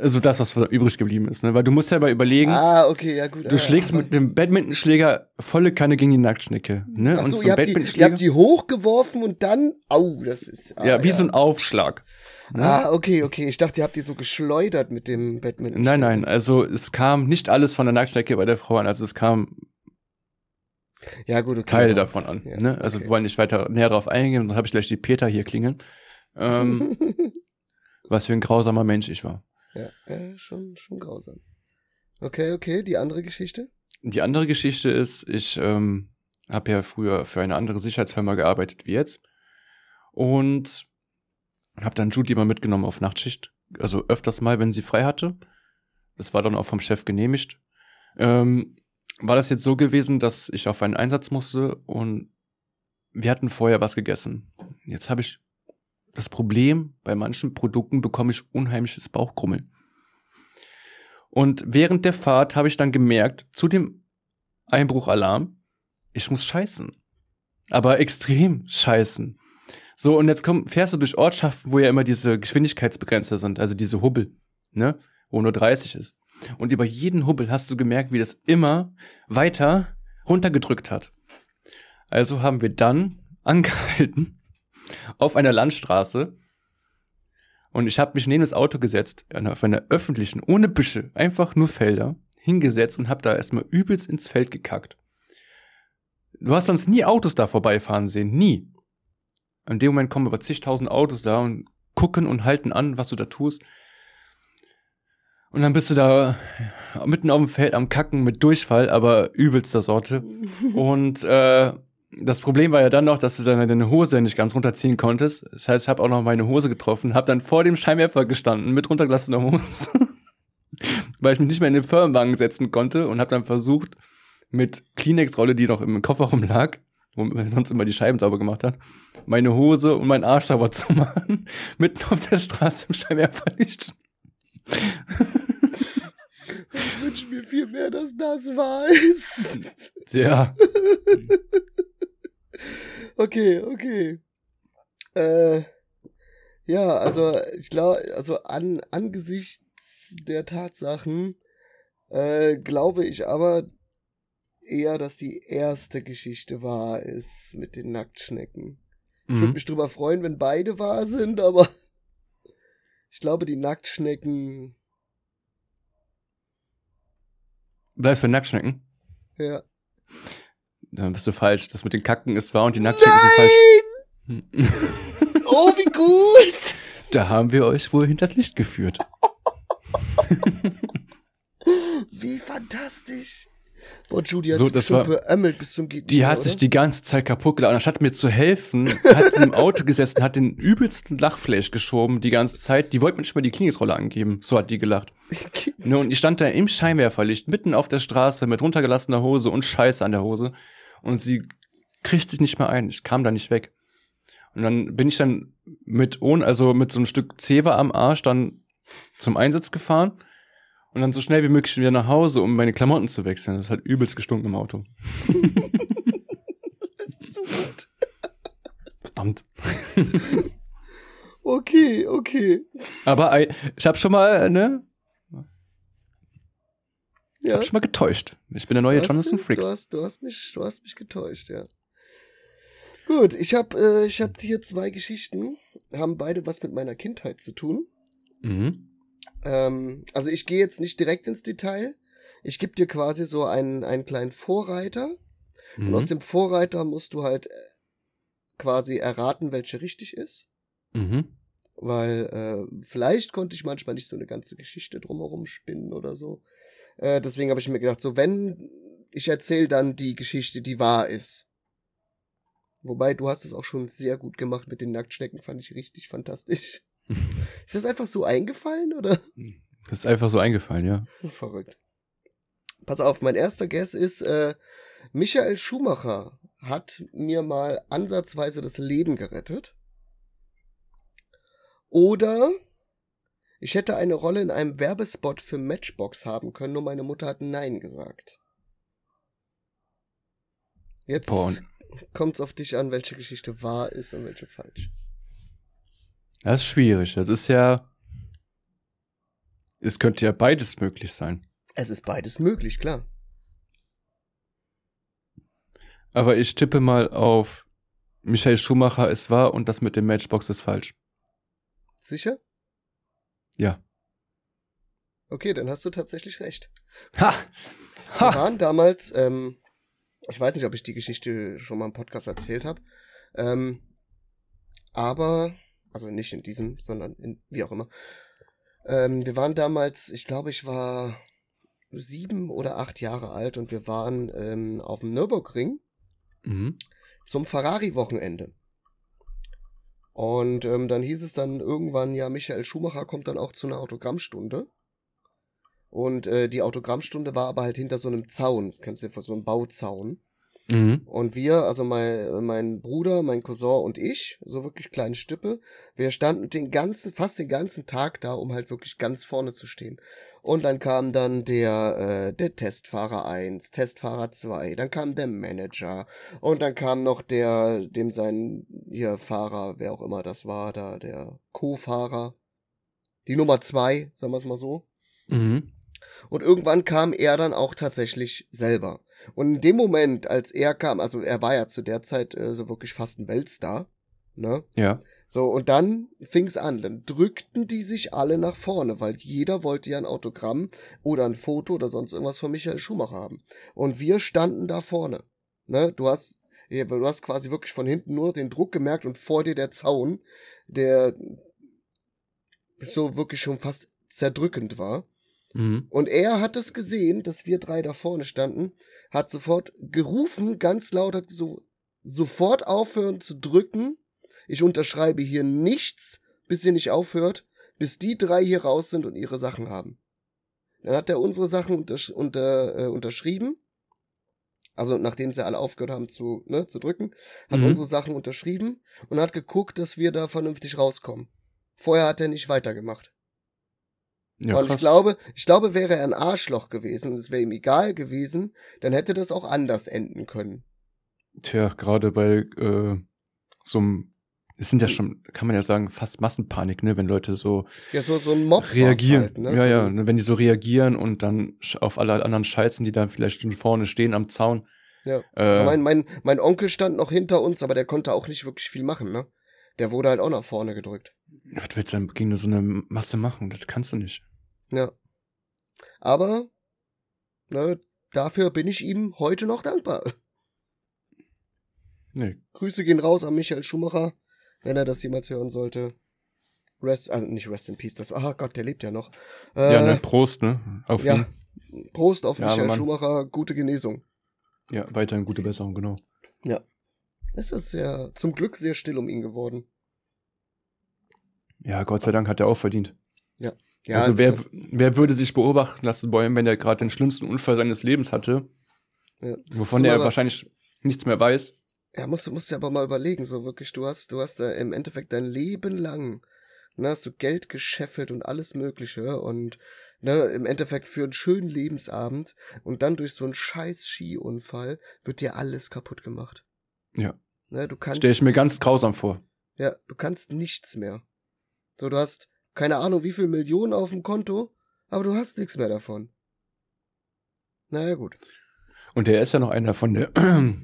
also das, was übrig geblieben ist, ne? Weil du musst ja mal überlegen. Ah, okay, ja gut. Du ah, schlägst mit dem Badmintonschläger volle Kanne gegen die Nacktschnecke, ne? Ach und so ihr, habt die, ihr habt die hochgeworfen und dann, au, das ist. Ah, ja, wie ja. so ein Aufschlag. Ne? Ah, okay, okay. Ich dachte, ihr habt die so geschleudert mit dem Badminton. Nein, nein. Also es kam nicht alles von der Nacktschnecke bei der Frau an. Also es kam ja, gut, okay, Teile davon an. Ja, ne? Also okay. wir wollen nicht weiter näher darauf eingehen, dann habe ich gleich die Peter hier klingeln. Ähm, was für ein grausamer Mensch ich war. Ja, äh, schon, schon grausam. Okay, okay, die andere Geschichte? Die andere Geschichte ist, ich ähm, habe ja früher für eine andere Sicherheitsfirma gearbeitet wie jetzt und habe dann Judy mal mitgenommen auf Nachtschicht, also öfters mal, wenn sie frei hatte. Das war dann auch vom Chef genehmigt. Ähm, war das jetzt so gewesen, dass ich auf einen Einsatz musste und wir hatten vorher was gegessen. Jetzt habe ich das Problem, bei manchen Produkten bekomme ich unheimliches Bauchkrummeln. Und während der Fahrt habe ich dann gemerkt, zu dem Einbruchalarm, ich muss scheißen. Aber extrem scheißen. So, und jetzt komm, fährst du durch Ortschaften, wo ja immer diese Geschwindigkeitsbegrenzer sind, also diese Hubbel, ne, wo nur 30 ist. Und über jeden Hubbel hast du gemerkt, wie das immer weiter runtergedrückt hat. Also haben wir dann angehalten auf einer Landstraße und ich habe mich neben das Auto gesetzt, auf einer öffentlichen, ohne Büsche, einfach nur Felder, hingesetzt und habe da erstmal übelst ins Feld gekackt. Du hast sonst nie Autos da vorbeifahren sehen, nie. In dem Moment kommen aber zigtausend Autos da und gucken und halten an, was du da tust. Und dann bist du da mitten auf dem Feld am Kacken mit Durchfall, aber übelster Sorte. Und äh, das Problem war ja dann noch, dass du dann deine Hose nicht ganz runterziehen konntest. Das heißt, ich habe auch noch meine Hose getroffen, habe dann vor dem Scheinwerfer gestanden mit runtergelassener Hose, weil ich mich nicht mehr in den Firmenwagen setzen konnte und habe dann versucht, mit Kleenex-Rolle, die noch im Kofferraum lag, wo man sonst immer die Scheiben sauber gemacht hat, meine Hose und meinen Arsch sauber zu machen, mitten auf der Straße im Scheinwerferlicht. Ich wünsche mir viel mehr, dass das ist. Tja. okay, okay. Äh, ja, also ich glaube, also an, angesichts der Tatsachen äh, glaube ich aber eher, dass die erste Geschichte wahr ist mit den Nacktschnecken. Mhm. Ich würde mich drüber freuen, wenn beide wahr sind, aber ich glaube, die Nacktschnecken. Bleibst bei Nacktschnecken? Ja. Dann bist du falsch. Das mit den Kacken ist wahr und die Nacktschnecken Nein! sind falsch. oh, wie gut! Da haben wir euch wohl hinters Licht geführt. wie fantastisch. Boah, Judy hat so, sich war, beömmelt bis zum Geht Die hat oder? sich die ganze Zeit kaputt gelacht. Anstatt mir zu helfen, hat sie im Auto gesessen, hat den übelsten Lachflash geschoben die ganze Zeit. Die wollte mir nicht mal die Klinikrolle angeben. So hat die gelacht. ne, und ich stand da im Scheinwerferlicht, mitten auf der Straße, mit runtergelassener Hose und Scheiße an der Hose. Und sie kriegt sich nicht mehr ein. Ich kam da nicht weg. Und dann bin ich dann mit ohne, also mit so einem Stück Zewa am Arsch dann zum Einsatz gefahren und dann so schnell wie möglich wieder nach Hause, um meine Klamotten zu wechseln. Das hat übelst gestunken im Auto. das ist zu gut. Verdammt. okay, okay. Aber ich habe schon mal, ne? Ja. Hab schon mal getäuscht. Ich bin der neue Jonathan Freaks. Du hast, du, hast mich, du hast mich getäuscht, ja. Gut, ich habe äh, ich hab hier zwei Geschichten, haben beide was mit meiner Kindheit zu tun. Mhm. Ähm, also ich gehe jetzt nicht direkt ins Detail. Ich gebe dir quasi so einen, einen kleinen Vorreiter. Mhm. Und aus dem Vorreiter musst du halt äh, quasi erraten, welche richtig ist. Mhm. Weil äh, vielleicht konnte ich manchmal nicht so eine ganze Geschichte drumherum spinnen oder so. Äh, deswegen habe ich mir gedacht, so wenn ich erzähle dann die Geschichte, die wahr ist. Wobei, du hast es auch schon sehr gut gemacht mit den Nacktschnecken, fand ich richtig fantastisch. Ist das einfach so eingefallen, oder? Das ist einfach so eingefallen, ja. Verrückt. Pass auf, mein erster Guess ist, äh, Michael Schumacher hat mir mal ansatzweise das Leben gerettet. Oder ich hätte eine Rolle in einem Werbespot für Matchbox haben können, nur meine Mutter hat Nein gesagt. Jetzt kommt es auf dich an, welche Geschichte wahr ist und welche falsch. Das ist schwierig. Das ist ja. Es könnte ja beides möglich sein. Es ist beides möglich, klar. Aber ich tippe mal auf Michael Schumacher, es war und das mit dem Matchbox ist falsch. Sicher? Ja. Okay, dann hast du tatsächlich recht. Ha! ha. Wir waren damals, ähm, ich weiß nicht, ob ich die Geschichte schon mal im Podcast erzählt habe, ähm, aber, also nicht in diesem, sondern in, wie auch immer. Ähm, wir waren damals, ich glaube, ich war sieben oder acht Jahre alt und wir waren ähm, auf dem Nürburgring mhm. zum Ferrari-Wochenende. Und ähm, dann hieß es dann irgendwann, ja, Michael Schumacher kommt dann auch zu einer Autogrammstunde. Und äh, die Autogrammstunde war aber halt hinter so einem Zaun, das kennst du dir so einem Bauzaun. Mhm. Und wir, also mein, mein Bruder, mein Cousin und ich, so wirklich kleine Stippe, wir standen den ganzen, fast den ganzen Tag da, um halt wirklich ganz vorne zu stehen. Und dann kam dann der, äh, der Testfahrer 1, Testfahrer 2, dann kam der Manager und dann kam noch der, dem sein, hier Fahrer, wer auch immer das war, da, der Co-Fahrer. Die Nummer 2, sagen wir es mal so. Mhm. Und irgendwann kam er dann auch tatsächlich selber. Und in dem Moment, als er kam, also er war ja zu der Zeit äh, so wirklich fast ein Weltstar, ne? Ja. So, und dann fing's an. Dann drückten die sich alle nach vorne, weil jeder wollte ja ein Autogramm oder ein Foto oder sonst irgendwas von Michael Schumacher haben. Und wir standen da vorne. Ne? Du hast, du hast quasi wirklich von hinten nur den Druck gemerkt und vor dir der Zaun, der so wirklich schon fast zerdrückend war. Mhm. Und er hat es gesehen, dass wir drei da vorne standen, hat sofort gerufen, ganz laut, hat so sofort aufhören zu drücken. Ich unterschreibe hier nichts, bis ihr nicht aufhört, bis die drei hier raus sind und ihre Sachen haben. Dann hat er unsere Sachen untersch unter, äh, unterschrieben. Also nachdem sie alle aufgehört haben zu, ne, zu drücken, hat mhm. unsere Sachen unterschrieben und hat geguckt, dass wir da vernünftig rauskommen. Vorher hat er nicht weitergemacht. Ja, und krass. ich glaube, ich glaube, wäre er ein Arschloch gewesen und es wäre ihm egal gewesen, dann hätte das auch anders enden können. Tja, gerade bei äh, so einem, es sind ja schon, kann man ja sagen, fast Massenpanik, ne, wenn Leute so, ja, so, so ein Mob reagieren. Halt, ne? Ja, so ja, ne, wenn die so reagieren und dann auf alle anderen scheißen, die da vielleicht schon vorne stehen am Zaun. Ja. Äh, also mein, mein, mein Onkel stand noch hinter uns, aber der konnte auch nicht wirklich viel machen, ne? Der wurde halt auch nach vorne gedrückt. Was willst du denn gegen so eine Masse machen? Das kannst du nicht. Ja. Aber, ne, dafür bin ich ihm heute noch dankbar. Nee. Grüße gehen raus an Michael Schumacher, wenn er das jemals hören sollte. Rest, also nicht Rest in Peace, das, ah Gott, der lebt ja noch. Äh, ja, ne, Prost, ne, auf ja, ihn. Prost auf ja, Michael Schumacher, gute Genesung. Ja, weiterhin gute Besserung, genau. Ja. Es ist ja zum Glück sehr still um ihn geworden. Ja, Gott sei Dank hat er auch verdient. Ja. Also wer, wer würde sich beobachten lassen wollen, wenn er gerade den schlimmsten Unfall seines Lebens hatte, ja. wovon er wahrscheinlich nichts mehr weiß. Ja, musst, musst du aber mal überlegen, so wirklich, du hast, du hast äh, im Endeffekt dein Leben lang, ne, hast du Geld gescheffelt und alles Mögliche und ne, im Endeffekt für einen schönen Lebensabend und dann durch so einen scheiß Skiunfall wird dir alles kaputt gemacht. Ja. Ne, du kannst. Stell ich mir ganz grausam vor. Ja, du kannst nichts mehr. So, du hast keine Ahnung, wie viel Millionen auf dem Konto, aber du hast nichts mehr davon. Naja, gut. Und er ist ja noch einer von der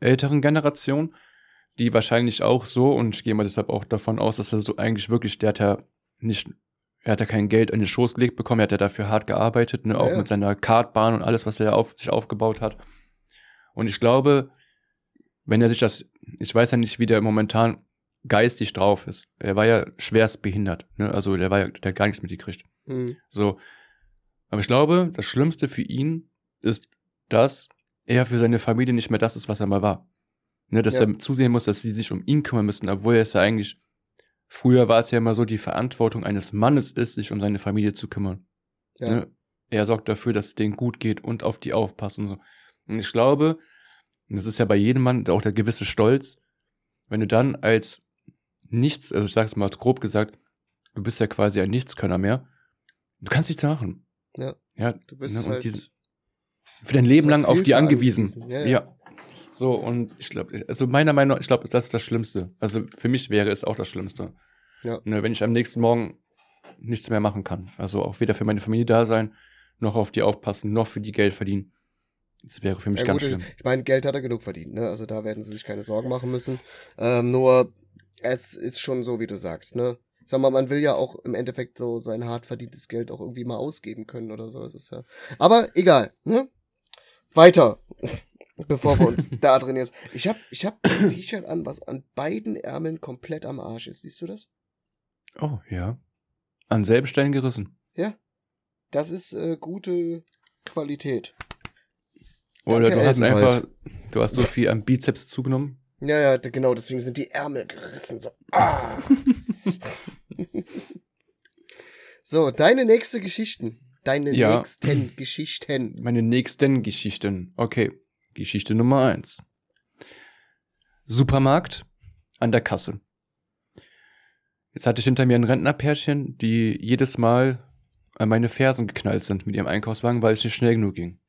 älteren Generation, die wahrscheinlich auch so, und ich gehe mal deshalb auch davon aus, dass er so eigentlich wirklich, der hat ja nicht, er hat ja kein Geld in den Schoß gelegt bekommen, er hat ja dafür hart gearbeitet, ne, auch ja, ja. mit seiner Kartbahn und alles, was er auf, sich aufgebaut hat. Und ich glaube, wenn er sich das, ich weiß ja nicht, wie der momentan geistig drauf ist. Er war ja schwerst behindert, ne? Also der war ja, der hat gar nichts mitgekriegt. Mhm. So. Aber ich glaube, das Schlimmste für ihn ist, dass er für seine Familie nicht mehr das ist, was er mal war. Ne, dass ja. er zusehen muss, dass sie sich um ihn kümmern müssen, obwohl er es ja eigentlich, früher war es ja immer so, die Verantwortung eines Mannes ist, sich um seine Familie zu kümmern. Ja. Ne? Er sorgt dafür, dass es denen gut geht und auf die aufpassen und so. Und ich glaube, und das ist ja bei jedem Mann auch der gewisse Stolz, wenn du dann als nichts, also ich sag's mal grob gesagt, du bist ja quasi ein Nichtskönner mehr. Du kannst nichts machen. Ja. Ja, du bist ne, halt diese, für dein Leben lang auf die angewiesen. angewiesen. Ja, ja. ja, So, und ich glaube, also meiner Meinung nach, ich glaube, das ist das Schlimmste. Also für mich wäre es auch das Schlimmste. Ja. Ne, wenn ich am nächsten Morgen nichts mehr machen kann. Also auch weder für meine Familie da sein, noch auf die aufpassen, noch für die Geld verdienen. Das wäre für mich ja, ganz gut, schlimm. Ich meine, Geld hat er genug verdient, ne? Also da werden sie sich keine Sorgen machen müssen. Ähm, nur, es ist schon so, wie du sagst, ne? Sag mal, man will ja auch im Endeffekt so sein hart verdientes Geld auch irgendwie mal ausgeben können oder so ist es ja. Aber egal, ne? Weiter. Bevor wir uns da drin jetzt. Ich hab, ich hab ein T-Shirt an, was an beiden Ärmeln komplett am Arsch ist. Siehst du das? Oh, ja. An selben Stellen gerissen. Ja. Das ist äh, gute Qualität. Oder Danke, du hast einfach, du hast so viel am Bizeps zugenommen. Ja, ja, genau, deswegen sind die Ärmel gerissen. So, ah. so deine nächste Geschichten. Deine ja. nächsten Geschichten. Meine nächsten Geschichten. Okay. Geschichte Nummer eins. Supermarkt an der Kasse. Jetzt hatte ich hinter mir ein Rentnerpärchen, die jedes Mal an meine Fersen geknallt sind mit ihrem Einkaufswagen, weil es nicht schnell genug ging.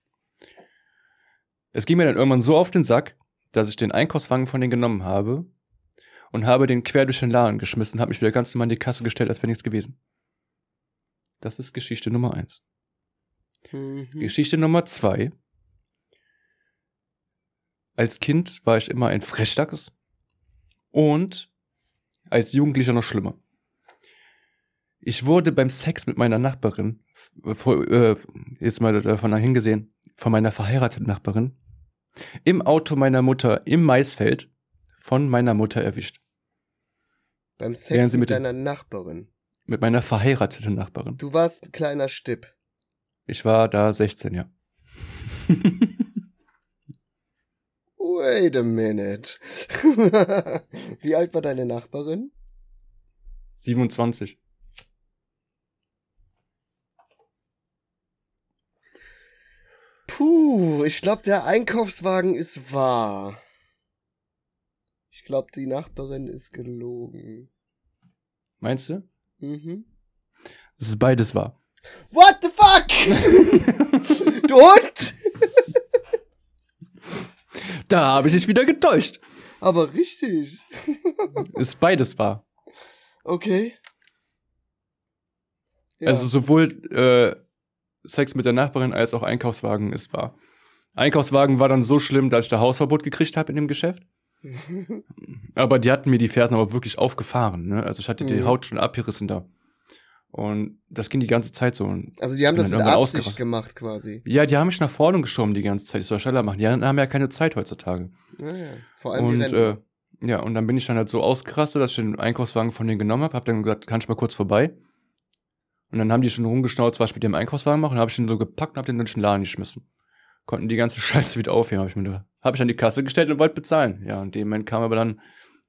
Es ging mir dann irgendwann so auf den Sack, dass ich den Einkaufswagen von denen genommen habe und habe den quer durch den Laden geschmissen, habe mich wieder ganz normal in die Kasse gestellt, als wäre nichts gewesen. Das ist Geschichte Nummer eins. Mhm. Geschichte Nummer zwei. Als Kind war ich immer ein Frechdachs und als Jugendlicher noch schlimmer. Ich wurde beim Sex mit meiner Nachbarin, äh, jetzt mal davon hingesehen, von meiner verheirateten Nachbarin, im Auto meiner Mutter im Maisfeld von meiner Mutter erwischt. Beim Sex mit, mit deiner Nachbarin? Mit meiner verheirateten Nachbarin. Du warst ein kleiner Stipp. Ich war da 16, ja. Wait a minute. Wie alt war deine Nachbarin? 27. Puh, ich glaube, der Einkaufswagen ist wahr. Ich glaube, die Nachbarin ist gelogen. Meinst du? Mhm. Es ist beides wahr. What the fuck? du Hund? Da habe ich dich wieder getäuscht. Aber richtig. Ist beides wahr. Okay. Ja. Also sowohl äh, Sex mit der Nachbarin als auch Einkaufswagen ist wahr. Einkaufswagen war dann so schlimm, dass ich da Hausverbot gekriegt habe in dem Geschäft. aber die hatten mir die Fersen aber wirklich aufgefahren. Ne? Also ich hatte die mhm. Haut schon abgerissen da. Und das ging die ganze Zeit so. also die haben das mit Absicht gemacht quasi. Ja, die haben mich nach vorne geschoben die ganze Zeit. Ich soll schneller machen. Die haben ja keine Zeit heutzutage. Ja, ja. Vor allem und, die äh, ja, und dann bin ich dann halt so ausgerastet, dass ich den Einkaufswagen von denen genommen habe. Hab dann gesagt, kann ich mal kurz vorbei? Und dann haben die schon rumgeschnauzt, was ich mit dem Einkaufswagen mache. Und habe ich den so gepackt und hab den durch den Laden geschmissen. Konnten die ganze Scheiße wieder aufheben. Habe ich, mir, hab ich an die Kasse gestellt und wollte bezahlen. Ja, in dem Moment kam aber dann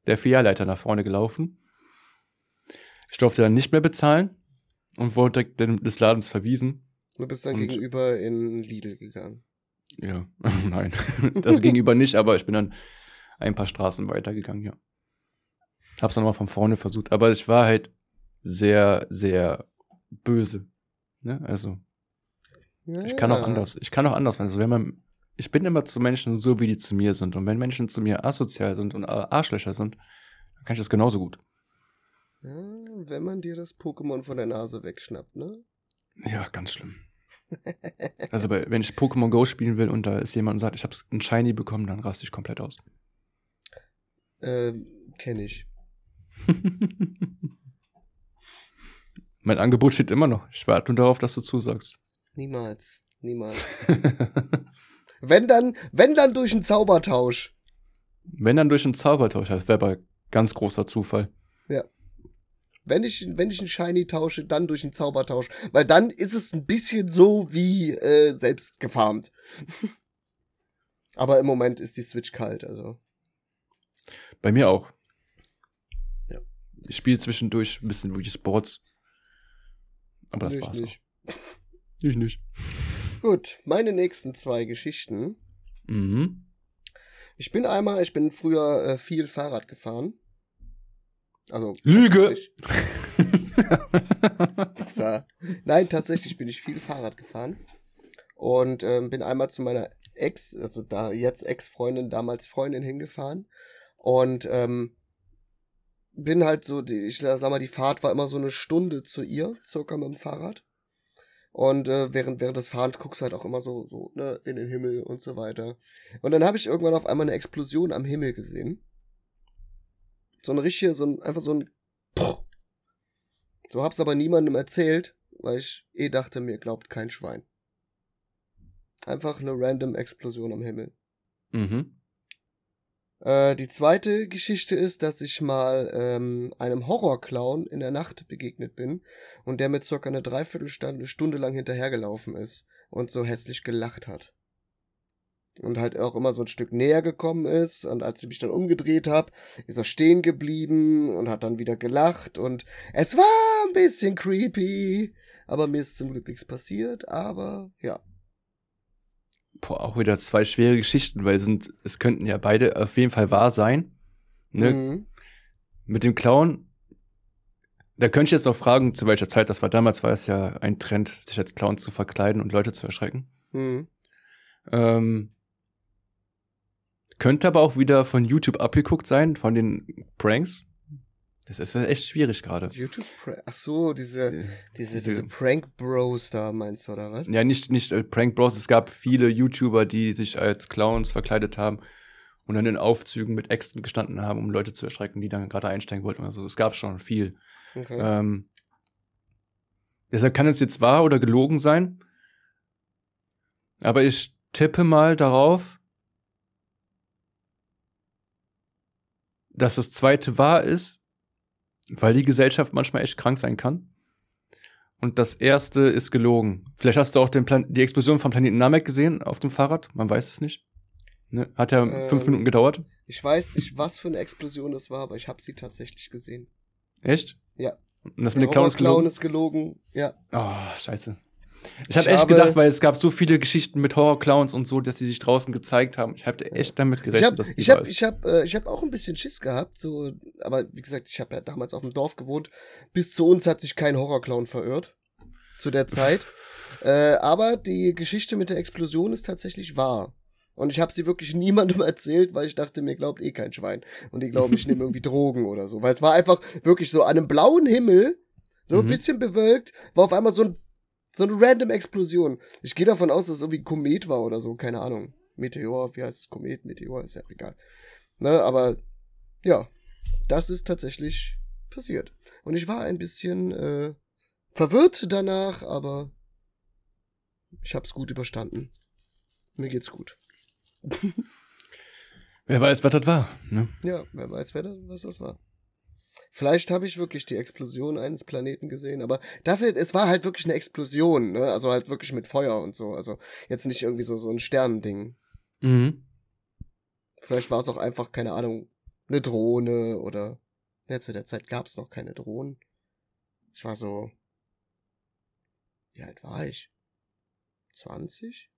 der Filialleiter nach vorne gelaufen. Ich durfte dann nicht mehr bezahlen und wurde des Ladens verwiesen. Du bist dann und, gegenüber in Lidl gegangen. Ja, nein. Das gegenüber nicht, aber ich bin dann ein paar Straßen weitergegangen, ja. Hab's dann mal von vorne versucht, aber ich war halt sehr, sehr böse. Ne? Also, ja, ich kann auch anders. Ich kann auch anders. Also, wenn man, ich bin immer zu Menschen so, wie die zu mir sind. Und wenn Menschen zu mir asozial sind und Arschlöcher sind, dann kann ich das genauso gut. Ja, wenn man dir das Pokémon von der Nase wegschnappt, ne? Ja, ganz schlimm. also wenn ich Pokémon Go spielen will und da ist jemand und sagt, ich habe ein Shiny bekommen, dann raste ich komplett aus. Ähm, kenne ich. mein Angebot steht immer noch. Ich warte nur darauf, dass du zusagst. Niemals. Niemals. wenn dann, wenn dann durch einen Zaubertausch. Wenn dann durch einen Zaubertausch, das wäre aber ganz großer Zufall. Ja. Wenn ich, wenn ich einen Shiny tausche, dann durch einen Zaubertausch. Weil dann ist es ein bisschen so wie äh, selbst gefarmt. Aber im Moment ist die Switch kalt, also. Bei mir auch. Ja. Ich spiele zwischendurch ein bisschen Wii Sports. Aber das ich war's nicht. auch. Ich nicht. Gut, meine nächsten zwei Geschichten. Mhm. Ich bin einmal, ich bin früher äh, viel Fahrrad gefahren. Also. Lüge! Nein, tatsächlich bin ich viel Fahrrad gefahren. Und ähm, bin einmal zu meiner Ex, also da jetzt Ex-Freundin, damals Freundin hingefahren. Und ähm, bin halt so, ich sag mal, die Fahrt war immer so eine Stunde zu ihr, circa mit dem Fahrrad. Und äh, während, während des Fahrens guckst du halt auch immer so, so ne, in den Himmel und so weiter. Und dann habe ich irgendwann auf einmal eine Explosion am Himmel gesehen. So eine richtige, so ein, einfach so ein. So hab's aber niemandem erzählt, weil ich eh dachte, mir glaubt kein Schwein. Einfach eine random Explosion am Himmel. Mhm. Äh, die zweite Geschichte ist, dass ich mal ähm, einem Horrorclown in der Nacht begegnet bin und der mit circa eine Dreiviertelstunde Stunde lang hinterhergelaufen ist und so hässlich gelacht hat. Und halt auch immer so ein Stück näher gekommen ist. Und als ich mich dann umgedreht habe, ist er stehen geblieben und hat dann wieder gelacht. Und es war ein bisschen creepy. Aber mir ist zum Glück nichts passiert. Aber ja, boah, auch wieder zwei schwere Geschichten, weil es sind, es könnten ja beide auf jeden Fall wahr sein. Ne? Mhm. Mit dem Clown, da könnte ich jetzt auch fragen, zu welcher Zeit das war. Damals war es ja ein Trend, sich als Clown zu verkleiden und Leute zu erschrecken. Mhm. Ähm, könnte aber auch wieder von YouTube abgeguckt sein, von den Pranks. Das ist echt schwierig gerade. YouTube Prank. Ach so, diese, diese, diese, diese Prank Bros da meinst du, oder was? Ja, nicht, nicht äh, Prank Bros. Es gab viele YouTuber, die sich als Clowns verkleidet haben und dann in Aufzügen mit Äxten gestanden haben, um Leute zu erschrecken, die dann gerade einsteigen wollten. Also es gab schon viel. Okay. Ähm, deshalb kann es jetzt wahr oder gelogen sein. Aber ich tippe mal darauf, dass das zweite wahr ist weil die Gesellschaft manchmal echt krank sein kann. Und das erste ist gelogen. Vielleicht hast du auch den Plan die Explosion vom Planeten Namek gesehen auf dem Fahrrad. Man weiß es nicht. Ne? Hat ja ähm, fünf Minuten gedauert. Ich weiß nicht, was für eine Explosion das war, aber ich habe sie tatsächlich gesehen. Echt? Ja. Und das mit den Clowns gelogen? Clown ist gelogen, ja. Oh, scheiße. Ich habe echt gedacht, weil es gab so viele Geschichten mit Horror-Clowns und so, dass sie sich draußen gezeigt haben. Ich habe echt damit gerechnet, ich hab, dass die ich habe ich habe äh, ich habe auch ein bisschen Schiss gehabt, so aber wie gesagt, ich habe ja damals auf dem Dorf gewohnt. Bis zu uns hat sich kein Horror-Clown verirrt zu der Zeit. äh, aber die Geschichte mit der Explosion ist tatsächlich wahr. Und ich habe sie wirklich niemandem erzählt, weil ich dachte, mir glaubt eh kein Schwein. Und die glauben, ich nehme irgendwie Drogen oder so. Weil es war einfach wirklich so an einem blauen Himmel, so ein mhm. bisschen bewölkt, war auf einmal so ein so eine random Explosion. Ich gehe davon aus, dass es irgendwie ein Komet war oder so, keine Ahnung. Meteor, wie heißt es? Komet, Meteor, ist ja auch egal. Ne, aber ja, das ist tatsächlich passiert. Und ich war ein bisschen äh, verwirrt danach, aber ich hab's gut überstanden. Mir geht's gut. wer weiß, was das war, ne? Ja, wer weiß, wer das, was das war. Vielleicht habe ich wirklich die Explosion eines Planeten gesehen, aber dafür, es war halt wirklich eine Explosion, ne? Also halt wirklich mit Feuer und so. Also jetzt nicht irgendwie so, so ein Sternending. Mhm. Vielleicht war es auch einfach, keine Ahnung, eine Drohne oder. Ja, zu der Zeit gab es noch keine Drohnen. Ich war so. Wie alt war ich? 20?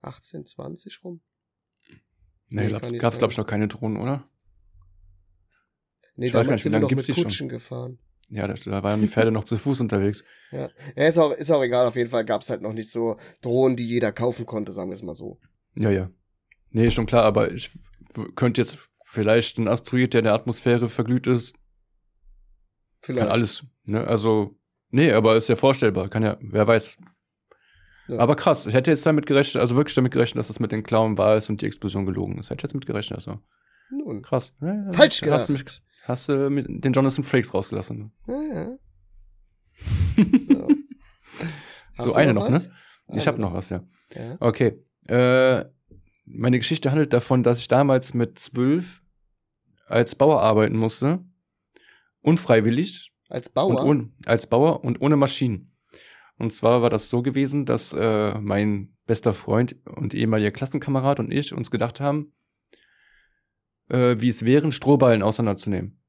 18, 20 rum? Nee, nee gab es, glaube ich, noch keine Drohnen, oder? Nee, ich weiß gar nicht, wie lange gibt es die Kutschen schon? gefahren. Ja, da, da waren die Pferde noch zu Fuß unterwegs. Ja, ja ist, auch, ist auch egal. Auf jeden Fall gab es halt noch nicht so Drohnen, die jeder kaufen konnte, sagen wir es mal so. Ja, ja. Nee, schon klar, aber ich könnte jetzt vielleicht ein Asteroid, der in der Atmosphäre verglüht ist. Vielleicht. Kann alles, ne? Also, nee, aber ist ja vorstellbar. Kann ja, wer weiß. Ja. Aber krass, ich hätte jetzt damit gerechnet, also wirklich damit gerechnet, dass das mit den Clown war ist und die Explosion gelogen ist. Hätte ich jetzt mit gerechnet, also. Nun. Krass. Ja, Falsch gedacht. Hast du mich, Hast du mit den Jonathan Frakes rausgelassen. Ja, ja. so, so eine noch, noch ne? Ich habe noch was, ja. ja. Okay. Äh, meine Geschichte handelt davon, dass ich damals mit zwölf als Bauer arbeiten musste. Unfreiwillig. Als Bauer? Un, als Bauer und ohne Maschinen. Und zwar war das so gewesen, dass äh, mein bester Freund und ehemaliger Klassenkamerad und ich uns gedacht haben, äh, wie es wäre, Strohballen auseinanderzunehmen.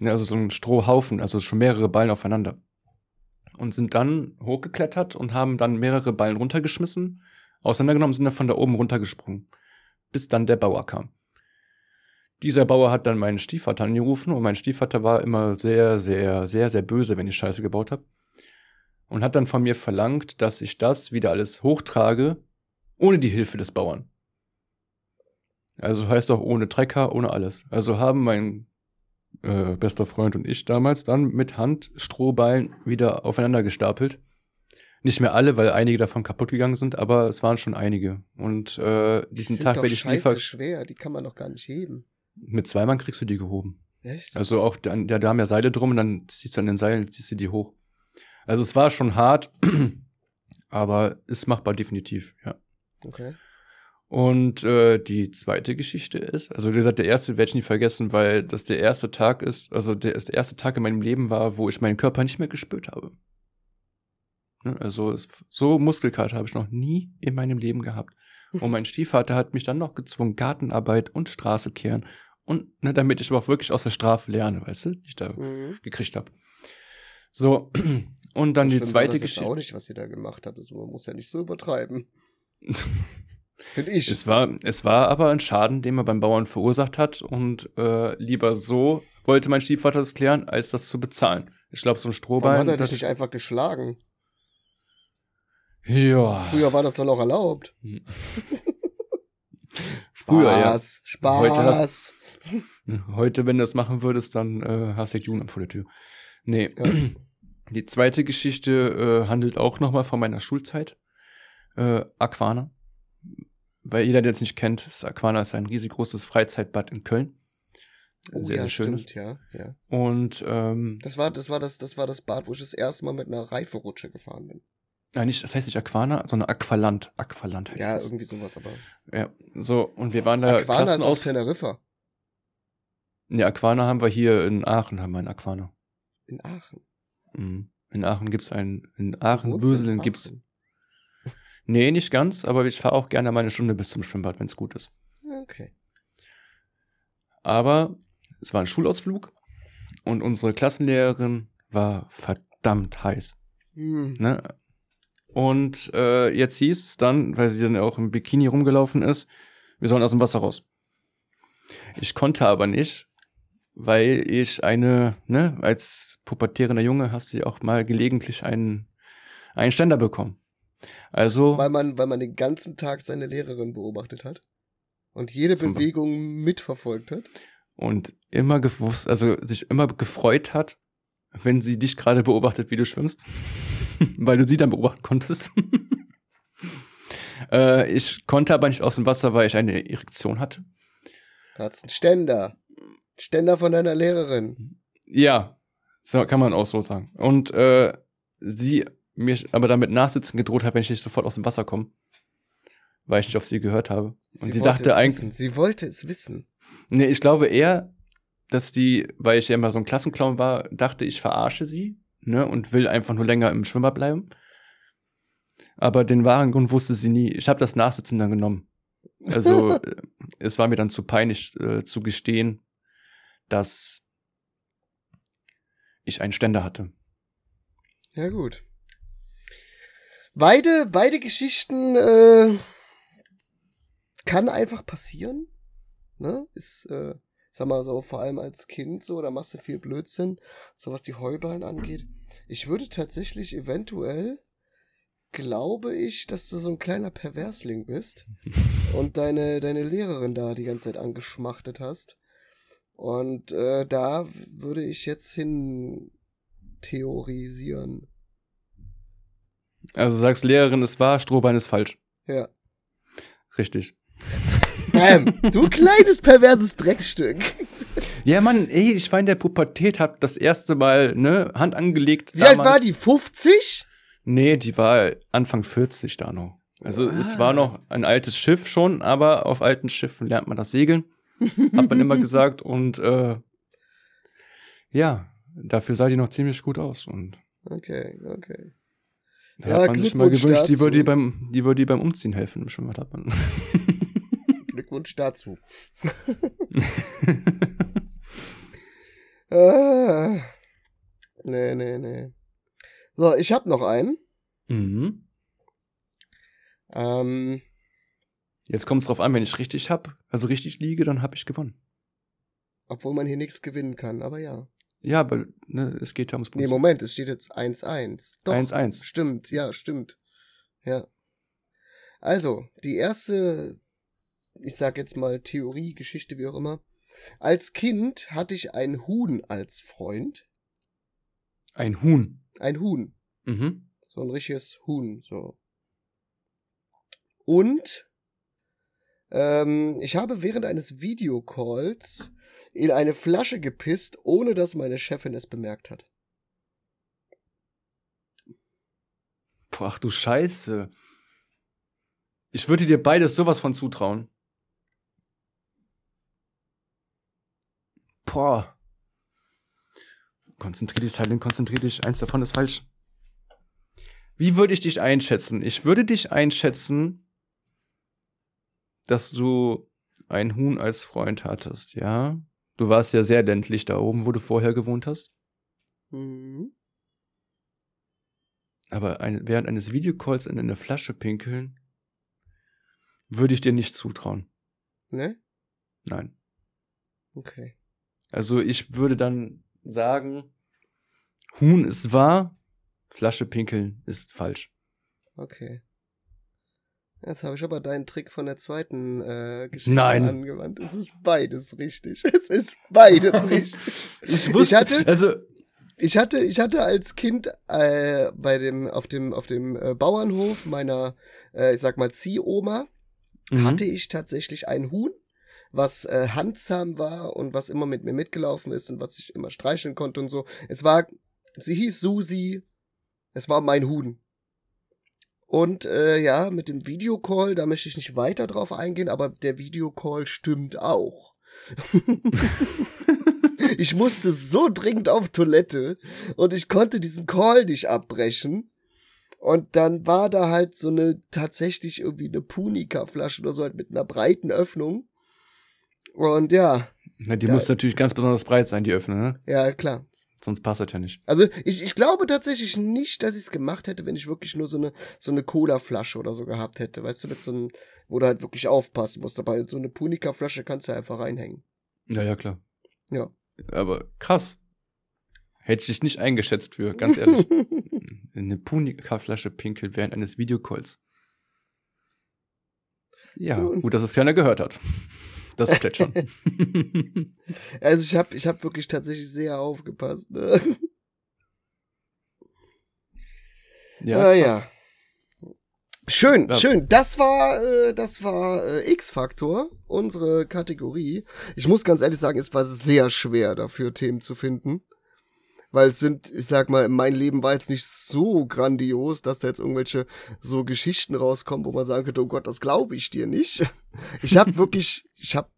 Ja, also so ein Strohhaufen, also schon mehrere Ballen aufeinander. Und sind dann hochgeklettert und haben dann mehrere Ballen runtergeschmissen, auseinandergenommen, sind dann von da oben runtergesprungen. Bis dann der Bauer kam. Dieser Bauer hat dann meinen Stiefvater angerufen und mein Stiefvater war immer sehr, sehr, sehr, sehr böse, wenn ich Scheiße gebaut habe. Und hat dann von mir verlangt, dass ich das wieder alles hochtrage, ohne die Hilfe des Bauern. Also heißt auch ohne Trecker, ohne alles. Also haben mein äh, bester Freund und ich damals dann mit Hand Strohballen wieder aufeinander gestapelt. Nicht mehr alle, weil einige davon kaputt gegangen sind, aber es waren schon einige. Und äh, diesen die Tag werde ich nie scheiße ver schwer, die kann man doch gar nicht heben. Mit zwei Mann kriegst du die gehoben. Echt? Also auch, da, da da haben ja Seile drum und dann ziehst du an den Seilen, ziehst du die hoch. Also es war schon hart, aber ist machbar definitiv, ja. Okay. Und äh, die zweite Geschichte ist, also wie gesagt, der erste werde ich nie vergessen, weil das der erste Tag ist, also der, der erste Tag in meinem Leben war, wo ich meinen Körper nicht mehr gespürt habe. Ne, Also es, so Muskelkater habe ich noch nie in meinem Leben gehabt. Und mein Stiefvater hat mich dann noch gezwungen, Gartenarbeit und Straße kehren. Und ne, damit ich aber auch wirklich aus der Strafe lerne, weißt du, die ich da Mhm. gekriegt habe. So, und dann So die zweite das jetzt Geschichte. auch nicht, was ihr da gemacht habt. Also man muss ja nicht so übertreiben. Finde ich. Es war, es war aber ein Schaden, den man beim Bauern verursacht hat und äh, lieber so wollte mein Stiefvater das klären, als das zu bezahlen. Ich glaube, so ein Warum Strohballen. hat er dich das- nicht einfach geschlagen? ja. Früher war das doch noch erlaubt. Früher, ja. Spaß, Spaß. Heute hast- Heute, wenn du das machen würdest, dann äh, hast du Jugendamt vor der Tür. Nee. Ja. Die zweite Geschichte äh, handelt auch nochmal von meiner Schulzeit. Äh, Aquana. Weil jeder, der es nicht kennt, ist Aquana ist ein riesig großes Freizeitbad in Köln. Oh, sehr, ja, sehr schönes. stimmt, ja, ja. Und ähm, Das war, das war das, das war das Bad, wo ich das erste Mal mit einer Reiferutsche gefahren bin. Nein, nicht, das heißt nicht Aquana, sondern Aqualand. Aqualand heißt ja, das. irgendwie sowas, aber. Ja, so, und wir waren da Aquana ist auf Klassenaus... Teneriffa. Nee, Aquana haben wir hier in Aachen, haben wir einen Aquana. In Aachen. Mhm. In Aachen gibt's einen, in Aachen, Würseln gibt's... Nee, nicht ganz, aber ich fahre auch gerne mal eine Stunde bis zum Schwimmbad, wenn's gut ist. Okay. Aber es war ein Schulausflug und unsere Klassenlehrerin war verdammt heiß. Hm. Ne? Und äh, jetzt hieß es dann, weil sie dann auch im Bikini rumgelaufen ist, wir sollen aus dem Wasser raus. Ich konnte aber nicht, weil ich eine, ne, als pubertierender Junge hast du ja auch mal gelegentlich einen, einen Ständer bekommen. Also, Weil man, weil man den ganzen Tag seine Lehrerin beobachtet hat. Und jede Bewegung mitverfolgt hat. und immer gewusst, also sich immer gefreut hat, wenn sie dich gerade beobachtet, wie du schwimmst, weil du sie dann beobachten konntest. äh, ich konnte aber nicht aus dem Wasser, weil ich eine Erektion hatte. Da hat's einen Ständer. Ständer von deiner Lehrerin. Ja, so kann man auch so sagen. Und äh, sie mir aber damit Nachsitzen gedroht hat, wenn ich nicht sofort aus dem Wasser komme, weil ich nicht auf sie gehört habe. Und sie, wollte dachte es eigentlich, Wissen. Sie wollte es wissen. Nee, ich glaube eher, dass die, weil ich ja immer so ein Klassenclown war, dachte, ich verarsche sie, ne, und will einfach nur länger im Schwimmbad bleiben. Aber den wahren Grund wusste sie nie. Ich habe das Nachsitzen dann genommen. Also, äh, es war mir dann zu peinlich äh, zu gestehen, dass ich einen Ständer hatte. Ja, gut. Beide, beide Geschichten äh, kann einfach passieren. Ne? Ist, äh, sag mal so, vor allem als Kind so, da machst du viel Blödsinn, so was die Heuballen angeht. Ich würde tatsächlich eventuell, glaube ich, dass du so ein kleiner Perversling bist und deine, deine Lehrerin da die ganze Zeit angeschmachtet hast. Und äh, da würde ich jetzt hin theorisieren. Also du sagst Lehrerin, es war, Strohbein ist falsch. Ja. Richtig. Bam, du kleines perverses Drecksstück. Ja, Mann, ey, ich war in der Pubertät, hab das erste Mal, ne, Hand angelegt. Wie alt damals. war die? 50? Nee, die war Anfang 40 da noch. Also es Ah. war noch ein altes Schiff schon, aber auf alten Schiffen lernt man das Segeln. Hat man immer gesagt. Und äh, ja, dafür sah die noch ziemlich gut aus. Und Okay, okay. Da Ja, hat man sich mal gewünscht, die würde die beim, die würde beim Umziehen helfen im Schwimmbad hat man. Glückwunsch dazu. Ah. Nee, nee, nee. So, ich hab noch einen. mhm. Ähm, Jetzt kommt es drauf an, wenn ich richtig hab, also richtig liege, dann habe ich gewonnen. obwohl man hier nichts gewinnen kann, aber ja. Ja, aber ne, es geht ja ums Nee, Prinzip. Moment, es steht jetzt 1-1. Doch, 1-1. Stimmt, ja, stimmt. Ja. Also, die erste, ich sag jetzt mal Theorie, Geschichte, wie auch immer, Als Kind hatte ich ein Huhn als Freund. Ein Huhn. Ein Huhn. Mhm. So ein richtiges Huhn, so. Und ähm, ich habe während eines Videocalls in eine Flasche gepisst, ohne dass meine Chefin es bemerkt hat. Boah, ach du Scheiße. Ich würde dir beides sowas von zutrauen. Boah. Konzentrier dich, Silent, konzentrier dich. Eins davon ist falsch. Wie würde ich dich einschätzen? Ich würde dich einschätzen, dass du ein Huhn als Freund hattest, ja? Du warst ja sehr ländlich da oben, wo du vorher gewohnt hast. Mhm. Aber ein, während eines Videocalls in eine Flasche pinkeln, würde ich dir nicht zutrauen. Ne? Nein. Okay. Also ich würde dann sagen, Huhn ist wahr, Flasche pinkeln ist falsch. Okay. Jetzt habe ich aber deinen Trick von der zweiten äh, Geschichte Nein. angewandt. Es ist beides richtig. Es ist beides richtig. Ich wusste, Ich hatte- also Ich hatte, ich hatte als Kind äh, bei dem, auf dem, auf dem äh, Bauernhof meiner, äh, ich sag mal, Ziehoma, mhm. hatte ich tatsächlich ein Huhn, was äh, handzahm war und was immer mit mir mitgelaufen ist und was ich immer streicheln konnte und so. Es war, sie hieß Susi, es war mein Huhn. Und äh, ja, mit dem Videocall, da möchte ich nicht weiter drauf eingehen, aber der Videocall stimmt auch. ich musste so dringend auf Toilette und ich konnte diesen Call nicht abbrechen. Und dann war da halt so eine tatsächlich irgendwie eine Punika-Flasche oder so halt mit einer breiten Öffnung. Und ja, Na, die Ja. muss natürlich ganz besonders breit sein, die Öffnung, ne? ja, klar. Sonst passt das ja nicht. Also ich, ich glaube tatsächlich nicht, dass ich es gemacht hätte, wenn ich wirklich nur so eine, so eine Cola-Flasche oder so gehabt hätte. Weißt du, mit so einem, wo du halt wirklich aufpassen musst. Aber so eine Punika-Flasche kannst du einfach reinhängen. Ja, ja, klar. Ja. Aber krass. Hätte ich dich nicht eingeschätzt für, ganz ehrlich. Eine Punika-Flasche pinkeln während eines Videocalls. Ja, gut, dass es keiner gehört hat. Das Plätschern. also ich habe ich hab wirklich tatsächlich sehr aufgepasst. Ne? Ja, krass. ja. Schön, Ja. schön. Das war, äh, das war äh, X-Faktor, unsere Kategorie. Ich muss ganz ehrlich sagen, es war sehr schwer dafür Themen zu finden. Weil es sind, ich sag mal, mein Leben war jetzt nicht so grandios, dass da jetzt irgendwelche so Geschichten rauskommen, wo man sagen könnte, oh Gott, das glaube ich dir nicht. Ich habe wirklich, ich habe,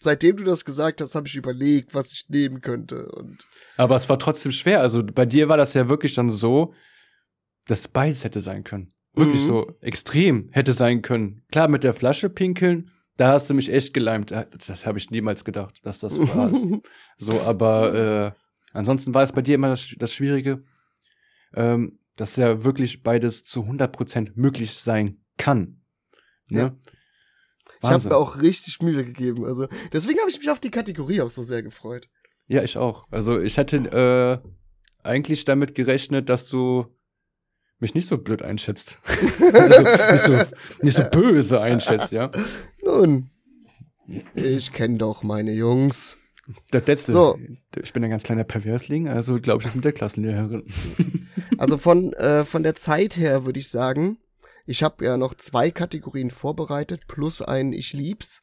seitdem du das gesagt hast, habe ich überlegt, was ich nehmen könnte. Und Aber es war trotzdem schwer. Also bei dir war das ja wirklich dann so, dass beides hätte sein können. Wirklich Mhm. so extrem hätte sein können. Klar, mit der Flasche pinkeln, da hast du mich echt geleimt. Äh, Das, das habe ich niemals gedacht, dass das war. so, aber äh, ansonsten war es bei dir immer das, das Schwierige, ähm, dass ja wirklich beides zu 100% möglich sein kann. Ne? Ja. ich habe mir auch richtig Mühe gegeben. Also deswegen habe ich mich auf die Kategorie auch so sehr gefreut. Ja, ich auch. Also ich hätte äh, eigentlich damit gerechnet, dass du mich nicht so blöd einschätzt. also nicht so, nicht so böse einschätzt, ja. Nun, ich kenne doch meine Jungs. Das letzte. So. Ich bin ein ganz kleiner Perversling, also glaube ich, das mit der Klassenlehrerin. Also von, äh, von der Zeit her würde ich sagen, ich habe ja noch zwei Kategorien vorbereitet, plus ein Ich lieb's.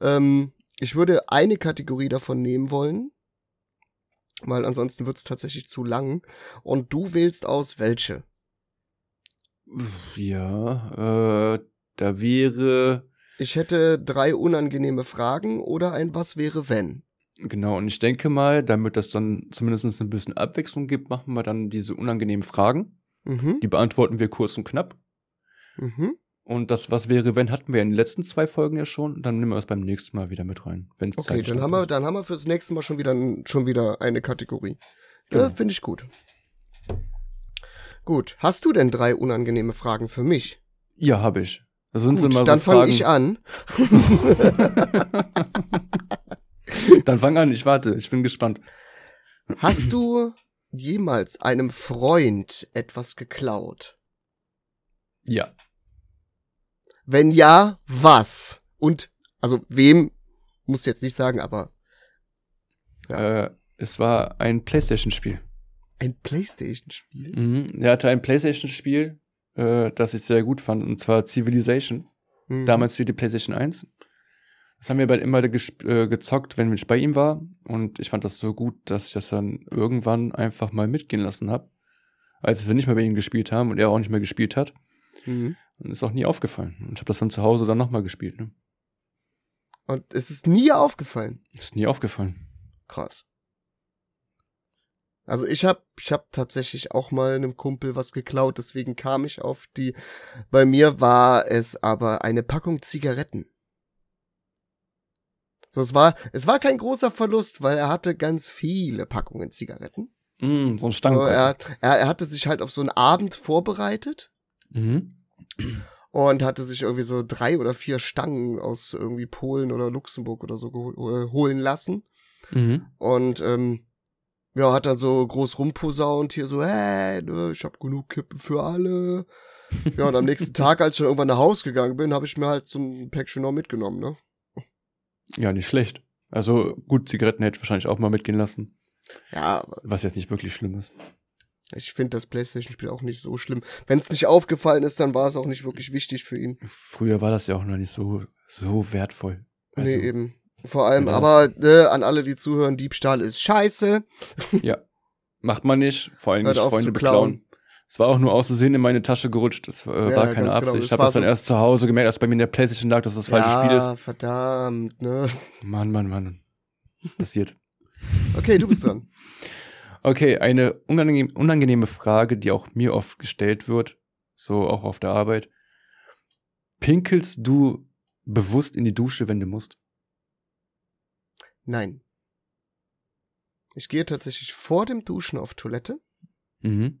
Ähm, ich würde eine Kategorie davon nehmen wollen, weil ansonsten wird es tatsächlich zu lang. Und du wählst aus welche. Ja, äh, da wäre, Ich hätte drei unangenehme Fragen oder ein Was wäre wenn. Genau, und ich denke mal, damit das dann zumindest ein bisschen Abwechslung gibt, machen wir dann diese unangenehmen Fragen. Mhm. Die beantworten wir kurz und knapp. Mhm. Und das, was wäre, wenn, hatten wir in den letzten zwei Folgen ja schon. Dann nehmen wir es beim nächsten Mal wieder mit rein. Wenn's Okay, zeitlich dann haben, wir, dann haben wir fürs nächste Mal schon wieder, schon wieder eine Kategorie. Ja, Genau. finde ich gut. Gut. Hast du denn drei unangenehme Fragen für mich? Ja, habe ich. Das sind Gut, immer dann so fange Fragen. ich an. Dann fang an, ich warte, ich bin gespannt. Hast du jemals einem Freund etwas geklaut? Ja. Wenn ja, was? Und, also, wem muss jetzt nicht sagen, aber. Ja. Äh, es war ein PlayStation-Spiel. Ein PlayStation-Spiel? Mhm. Er hatte ein PlayStation-Spiel, äh, das ich sehr gut fand, und zwar Civilization. Mhm. Damals für die PlayStation 1. Das haben wir bei immer äh, gezockt, wenn ich bei ihm war. Und ich fand das so gut, dass ich das dann irgendwann einfach mal mitgehen lassen habe. Als wir nicht mehr bei ihm gespielt haben und er auch nicht mehr gespielt hat. Mhm. Und ist auch nie aufgefallen. Und ich habe das dann zu Hause dann nochmal gespielt. Ne? Und es ist nie aufgefallen? Ist nie aufgefallen. Krass. Also ich habe ich hab tatsächlich auch mal einem Kumpel was geklaut, deswegen kam ich auf die. Bei mir war es aber eine Packung Zigaretten. So, es war, es war kein großer Verlust, weil er hatte ganz viele Packungen Zigaretten. Mm, so ein Stank. So, er, er, er, hatte sich halt auf so einen Abend vorbereitet. Mhm. Und hatte sich irgendwie so drei oder vier Stangen aus irgendwie Polen oder Luxemburg oder so äh, holen lassen. Mhm. Und ähm, ja, hat dann so groß rumposaunt hier so, hey, ne, ich hab genug Kippen für alle. Ja, und am nächsten Tag, als ich dann irgendwann nach Hause gegangen bin, habe ich mir halt so ein Päckchen noch mitgenommen, ne? Ja, nicht schlecht. Also gut, Zigaretten hätte ich wahrscheinlich auch mal mitgehen lassen. Ja. Was jetzt nicht wirklich schlimm ist. Ich finde das PlayStation-Spiel auch nicht so schlimm. Wenn es nicht aufgefallen ist, dann war es auch nicht wirklich wichtig für ihn. Früher war das ja auch noch nicht so, so wertvoll. Also, nee, eben. Vor allem, aber ne, an alle, die zuhören, Diebstahl ist scheiße. Ja. Macht man nicht. Vor allem nicht Freunde beklauen. Es war auch nur aus Versehen in meine Tasche gerutscht. Das äh, ja, war keine. Absicht. Genau. Ich habe das dann so erst zu Hause gemerkt, als bei mir in der Playstation lag, dass das falsche ja, Spiel ist. verdammt, ne? Mann, Mann, Mann. Passiert. okay, du bist dran. okay, eine unangenehm, unangenehme Frage, die auch mir oft gestellt wird, so auch auf der Arbeit. Pinkelst du bewusst in die Dusche, wenn du musst? Nein. Ich gehe tatsächlich vor dem Duschen auf Toilette. Mhm.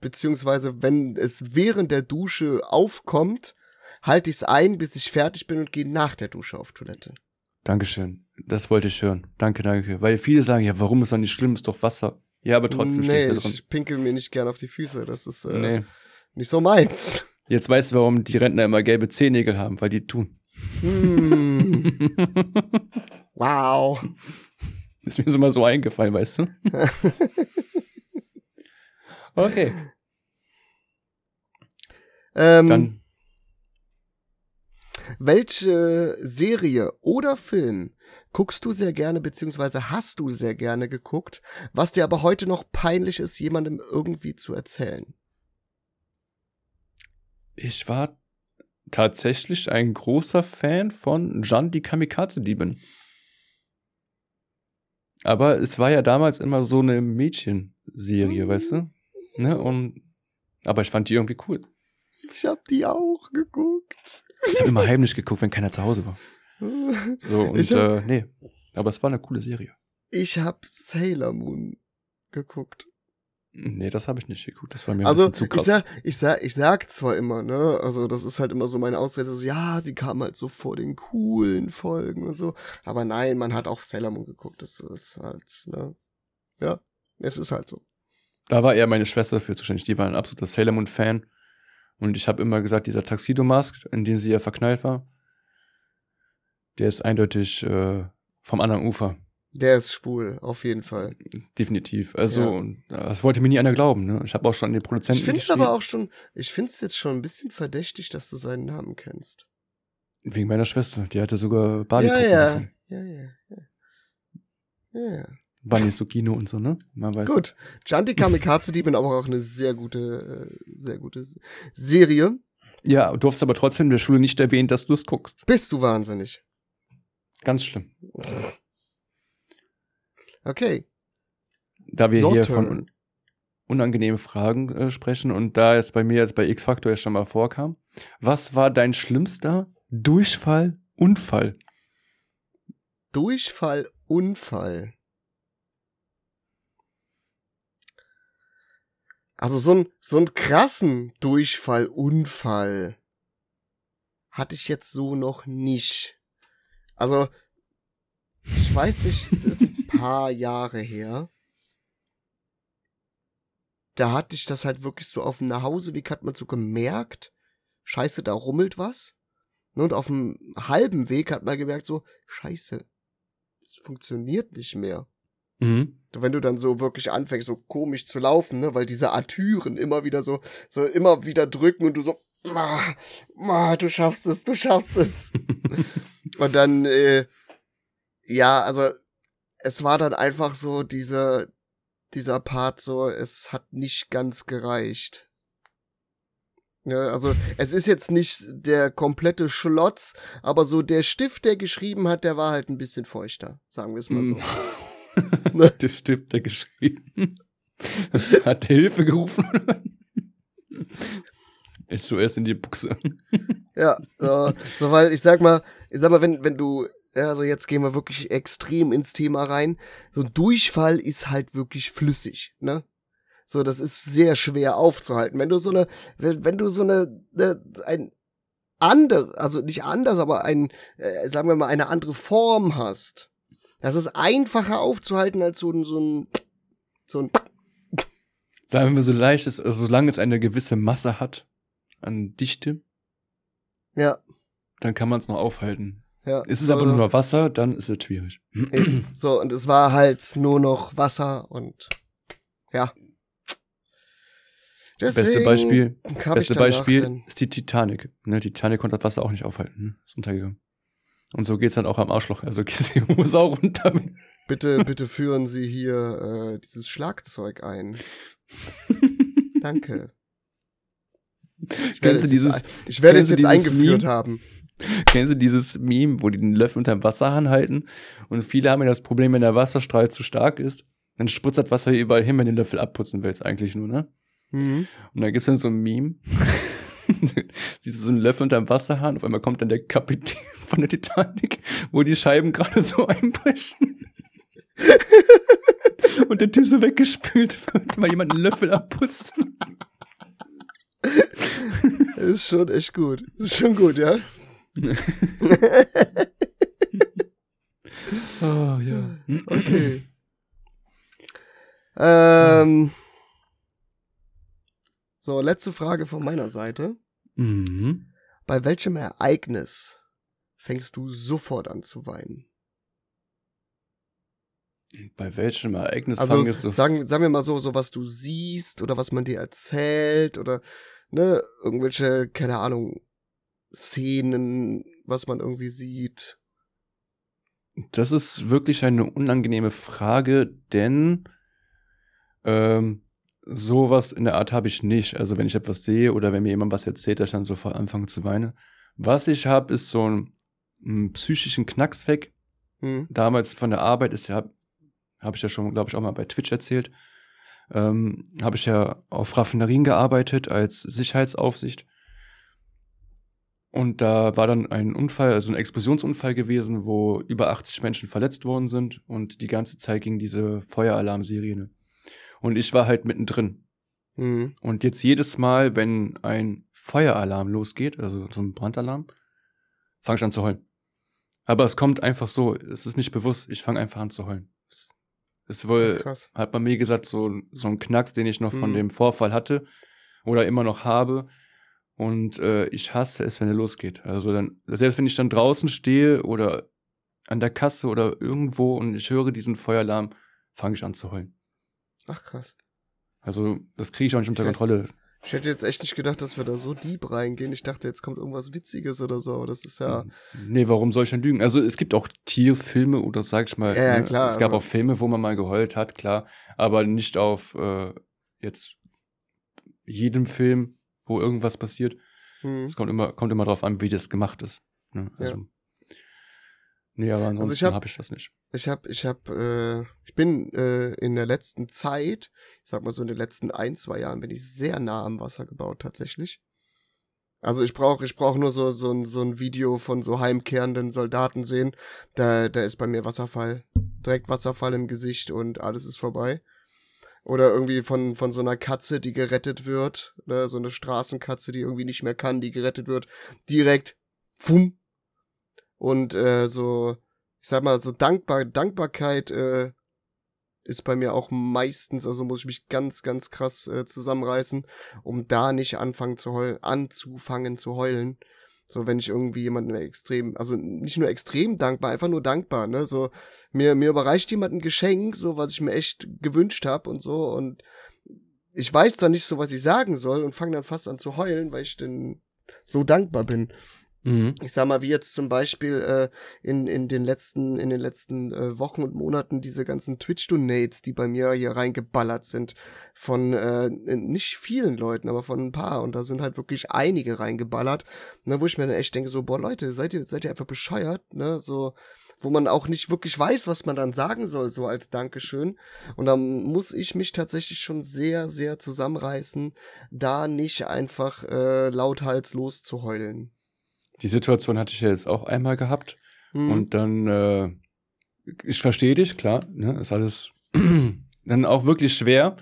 Beziehungsweise, wenn es während der Dusche aufkommt, halte ich es ein, bis ich fertig bin und gehe nach der Dusche auf Toilette. Dankeschön. Das wollte ich hören. Danke, danke. Weil viele sagen, ja, warum ist das nicht schlimm? Ist doch Wasser. Ja, aber trotzdem nee, stehst du drin. Ich pinkel mir nicht gern auf die Füße. Das ist äh, nee. nicht so meins. Jetzt weißt du, warum die Rentner immer gelbe Zehennägel haben, weil die tun. Hm. wow. Ist mir so mal so eingefallen, weißt du? okay. Ähm, Dann. Welche Serie oder Film guckst du sehr gerne, beziehungsweise hast du sehr gerne geguckt, was dir aber heute noch peinlich ist, jemandem irgendwie zu erzählen? Ich war tatsächlich ein großer Fan von Jan die Kamikaze-Diebin. Aber es war ja damals immer so eine Mädchenserie, mhm. weißt du? Ne? Und, aber ich fand die irgendwie cool. Ich hab die auch geguckt. Ich habe immer heimlich geguckt, wenn keiner zu Hause war. So, und hab, äh, nee. Aber es war eine coole Serie. Ich hab Sailor Moon geguckt. Nee, das habe ich nicht geguckt. Das war mir also, ein bisschen zu krass. Ich sag, ich, sag, ich sag zwar immer, ne, also das ist halt immer so meine Ausrede, so, ja, sie kam halt so vor den coolen Folgen und so. Aber nein, man hat auch Sailor Moon geguckt. Das ist halt, ne. Ja, es ist halt so. Da war eher meine Schwester für zuständig. Die war ein absoluter Sailor Moon-Fan. Und ich habe immer gesagt, dieser Taxido-Mask, in den sie ja verknallt war, der ist eindeutig äh, vom anderen Ufer. Der ist schwul, auf jeden Fall. Definitiv. Also, ja. das wollte mir nie einer glauben. Ne? Ich habe auch schon an den Produzenten. Ich finde es aber auch schon, ich finde es jetzt schon ein bisschen verdächtig, dass du seinen Namen kennst. Wegen meiner Schwester. Die hatte sogar Barbie. Ja, ja. ja, ja, ja. Ja. Bunny Sukino und so, ne? Man weiß. Gut. Janti Kamikaze Diebin aber auch eine sehr gute, äh, sehr gute Serie. Ja, du hast aber trotzdem in der Schule nicht erwähnt, dass du es guckst. Bist du wahnsinnig? Ganz schlimm. Okay. Da wir Your hier turn. von unangenehmen Fragen äh, sprechen und da es bei mir jetzt bei X-Factor ja schon mal vorkam, was war dein schlimmster Durchfall, Unfall? Durchfall, Unfall. Also so ein so ein krassen Durchfall, Unfall hatte ich jetzt so noch nicht. Also ich weiß nicht, es ist ein paar Jahre her. Da hatte ich das halt wirklich so auf dem Nachhauseweg, hat man so gemerkt, scheiße, da rummelt was. Und auf dem halben Weg hat man gemerkt, so, scheiße, das funktioniert nicht mehr. Mhm. Wenn du dann so wirklich anfängst, so komisch zu laufen, ne, weil diese Artüren immer wieder so, so immer wieder drücken und du so, ma, ma, du schaffst es, du schaffst es. und dann, äh, ja, also, es war dann einfach so dieser, dieser Part so, es hat nicht ganz gereicht. Ja, also es ist jetzt nicht der komplette Schlotz, aber so der Stift, der geschrieben hat, der war halt ein bisschen feuchter, sagen wir es mal so. Der Stift, der geschrieben hat Hilfe gerufen. SOS in die Buchse. ja, so, so, weil ich sag mal, ich sag mal, wenn, wenn du, ja, also jetzt gehen wir wirklich extrem ins Thema rein, so ein Durchfall ist halt wirklich flüssig, ne? So, das ist sehr schwer aufzuhalten. Wenn du so eine, wenn, wenn du so eine, eine ein andere, also nicht anders, aber ein, äh, sagen wir mal, eine andere Form hast, das ist einfacher aufzuhalten als so ein, so ein, so ein. Sagen wir so leicht ist, also solange es eine gewisse Masse hat an Dichte. Ja. Dann kann man es noch aufhalten. Ja. Ist es aber nur Wasser, dann ist es schwierig. So, und es war halt nur noch Wasser und ja. Deswegen beste Beispiel, beste Beispiel ist die Titanic. Ne, die Titanic konnte das Wasser auch nicht aufhalten. Ne? Ist untergegangen. Und so geht's dann auch am Arschloch. Also die Hose auch runter. Bitte, bitte führen Sie hier äh, dieses Schlagzeug ein. Danke. Ich werde, dieses, jetzt, ich werde es jetzt eingeführt Meme? haben. Kennen Sie dieses Meme, wo die den Löffel unterm Wasserhahn halten? Und viele haben ja das Problem, wenn der Wasserstrahl zu stark ist, dann spritzt das Wasser überall hin, wenn du den Löffel abputzen willst, eigentlich nur, ne? Mhm. Und da gibt's dann so ein Meme. Siehst du so einen Löffel unter dem Wasserhahn, auf einmal kommt dann der Kapitän von der Titanic, wo die Scheiben gerade so einbrechen. Und der Typ so weggespült wird, weil jemand einen Löffel abputzt. ist schon echt gut. Ist schon gut, ja? oh, ja. Okay. Ähm, letzte Frage von meiner Seite. Mhm. Bei welchem Ereignis fängst du sofort an zu weinen? Bei welchem Ereignis also, fangst du? Sagen, sagen wir mal so, so was du siehst oder was man dir erzählt oder ne, irgendwelche, keine Ahnung, Szenen, was man irgendwie sieht. Das ist wirklich eine unangenehme Frage, denn ähm, sowas in der Art habe ich nicht. Also wenn ich etwas sehe oder wenn mir jemand was erzählt, dass ich dann sofort anfange zu weinen. Was ich habe, ist so ein, einen psychischen Knacks weg. Mhm. Damals von der Arbeit ist ja, habe ich ja schon, glaube ich, auch mal bei Twitch erzählt. Ähm, habe ich ja auf Raffinerien gearbeitet als Sicherheitsaufsicht. Und da war dann ein Unfall, also ein Explosionsunfall gewesen, wo über 80 Menschen verletzt worden sind und die ganze Zeit ging diese Feueralarmsirene. Und ich war halt mittendrin. Mhm. Und jetzt jedes Mal, wenn ein Feueralarm losgeht, also so ein Brandalarm, fange ich an zu heulen. Aber es kommt einfach so, es ist nicht bewusst, ich fange einfach an zu heulen. Es ist wohl, Ach, hat man mir gesagt, so, so ein Knacks, den ich noch mhm. von dem Vorfall hatte oder immer noch habe. Und äh, ich hasse es, wenn er losgeht. Also dann, selbst wenn ich dann draußen stehe oder an der Kasse oder irgendwo und ich höre diesen Feueralarm, fange ich an zu heulen. Ach krass. Also, das kriege ich auch nicht unter Kontrolle. Ich hätte jetzt echt nicht gedacht, dass wir da so deep reingehen. Ich dachte, jetzt kommt irgendwas Witziges oder so. Aber das ist ja. Nee, warum soll ich denn lügen? Also, es gibt auch Tierfilme oder sag ich mal. Ja, ja ne? klar. Es gab auch Filme, wo man mal geheult hat, klar. Aber nicht auf äh, jetzt jedem Film, wo irgendwas passiert. Hm. Es kommt immer, kommt immer drauf an, wie das gemacht ist. Ne? Also, ja. Nee, aber also ansonsten also habe ich das nicht. Ich habe, ich habe, äh, ich bin äh, in der letzten Zeit, ich sag mal so in den letzten ein, zwei Jahren, bin ich sehr nah am Wasser gebaut tatsächlich. Also ich brauche, ich brauche nur so so ein, so ein Video von so heimkehrenden Soldaten sehen. Da, da ist bei mir Wasserfall, direkt Wasserfall im Gesicht und alles ist vorbei. Oder irgendwie von, von so einer Katze, die gerettet wird, ne? so eine Straßenkatze, die irgendwie nicht mehr kann, die gerettet wird, direkt, fumm, und äh, so, ich sag mal, so Dankbar Dankbarkeit äh, ist bei mir auch meistens, also muss ich mich ganz, ganz krass äh, zusammenreißen, um da nicht anfangen zu heulen, anzufangen zu heulen. So, wenn ich irgendwie jemanden extrem, also nicht nur extrem dankbar, einfach nur dankbar, ne? So, mir, mir überreicht jemand ein Geschenk, so, was ich mir echt gewünscht habe und so. Und ich weiß dann nicht so, was ich sagen soll und fange dann fast an zu heulen, weil ich denn so dankbar bin. Mhm. Ich sag mal, wie jetzt zum Beispiel äh, in, in den letzten, in den letzten äh, Wochen und Monaten diese ganzen Twitch-Donates, die bei mir hier reingeballert sind, von äh, nicht vielen Leuten, aber von ein paar. Und da sind halt wirklich einige reingeballert. Ne, wo ich mir dann echt denke, so, boah, Leute, seid ihr, seid ihr einfach bescheuert, ne? So, wo man auch nicht wirklich weiß, was man dann sagen soll, so als Dankeschön. Und dann muss ich mich tatsächlich schon sehr, sehr zusammenreißen, da nicht einfach äh, lauthals loszuheulen die Situation hatte ich ja jetzt auch einmal gehabt. Mhm. Und dann, äh, ich verstehe dich, klar, ne, ist alles dann auch wirklich schwer,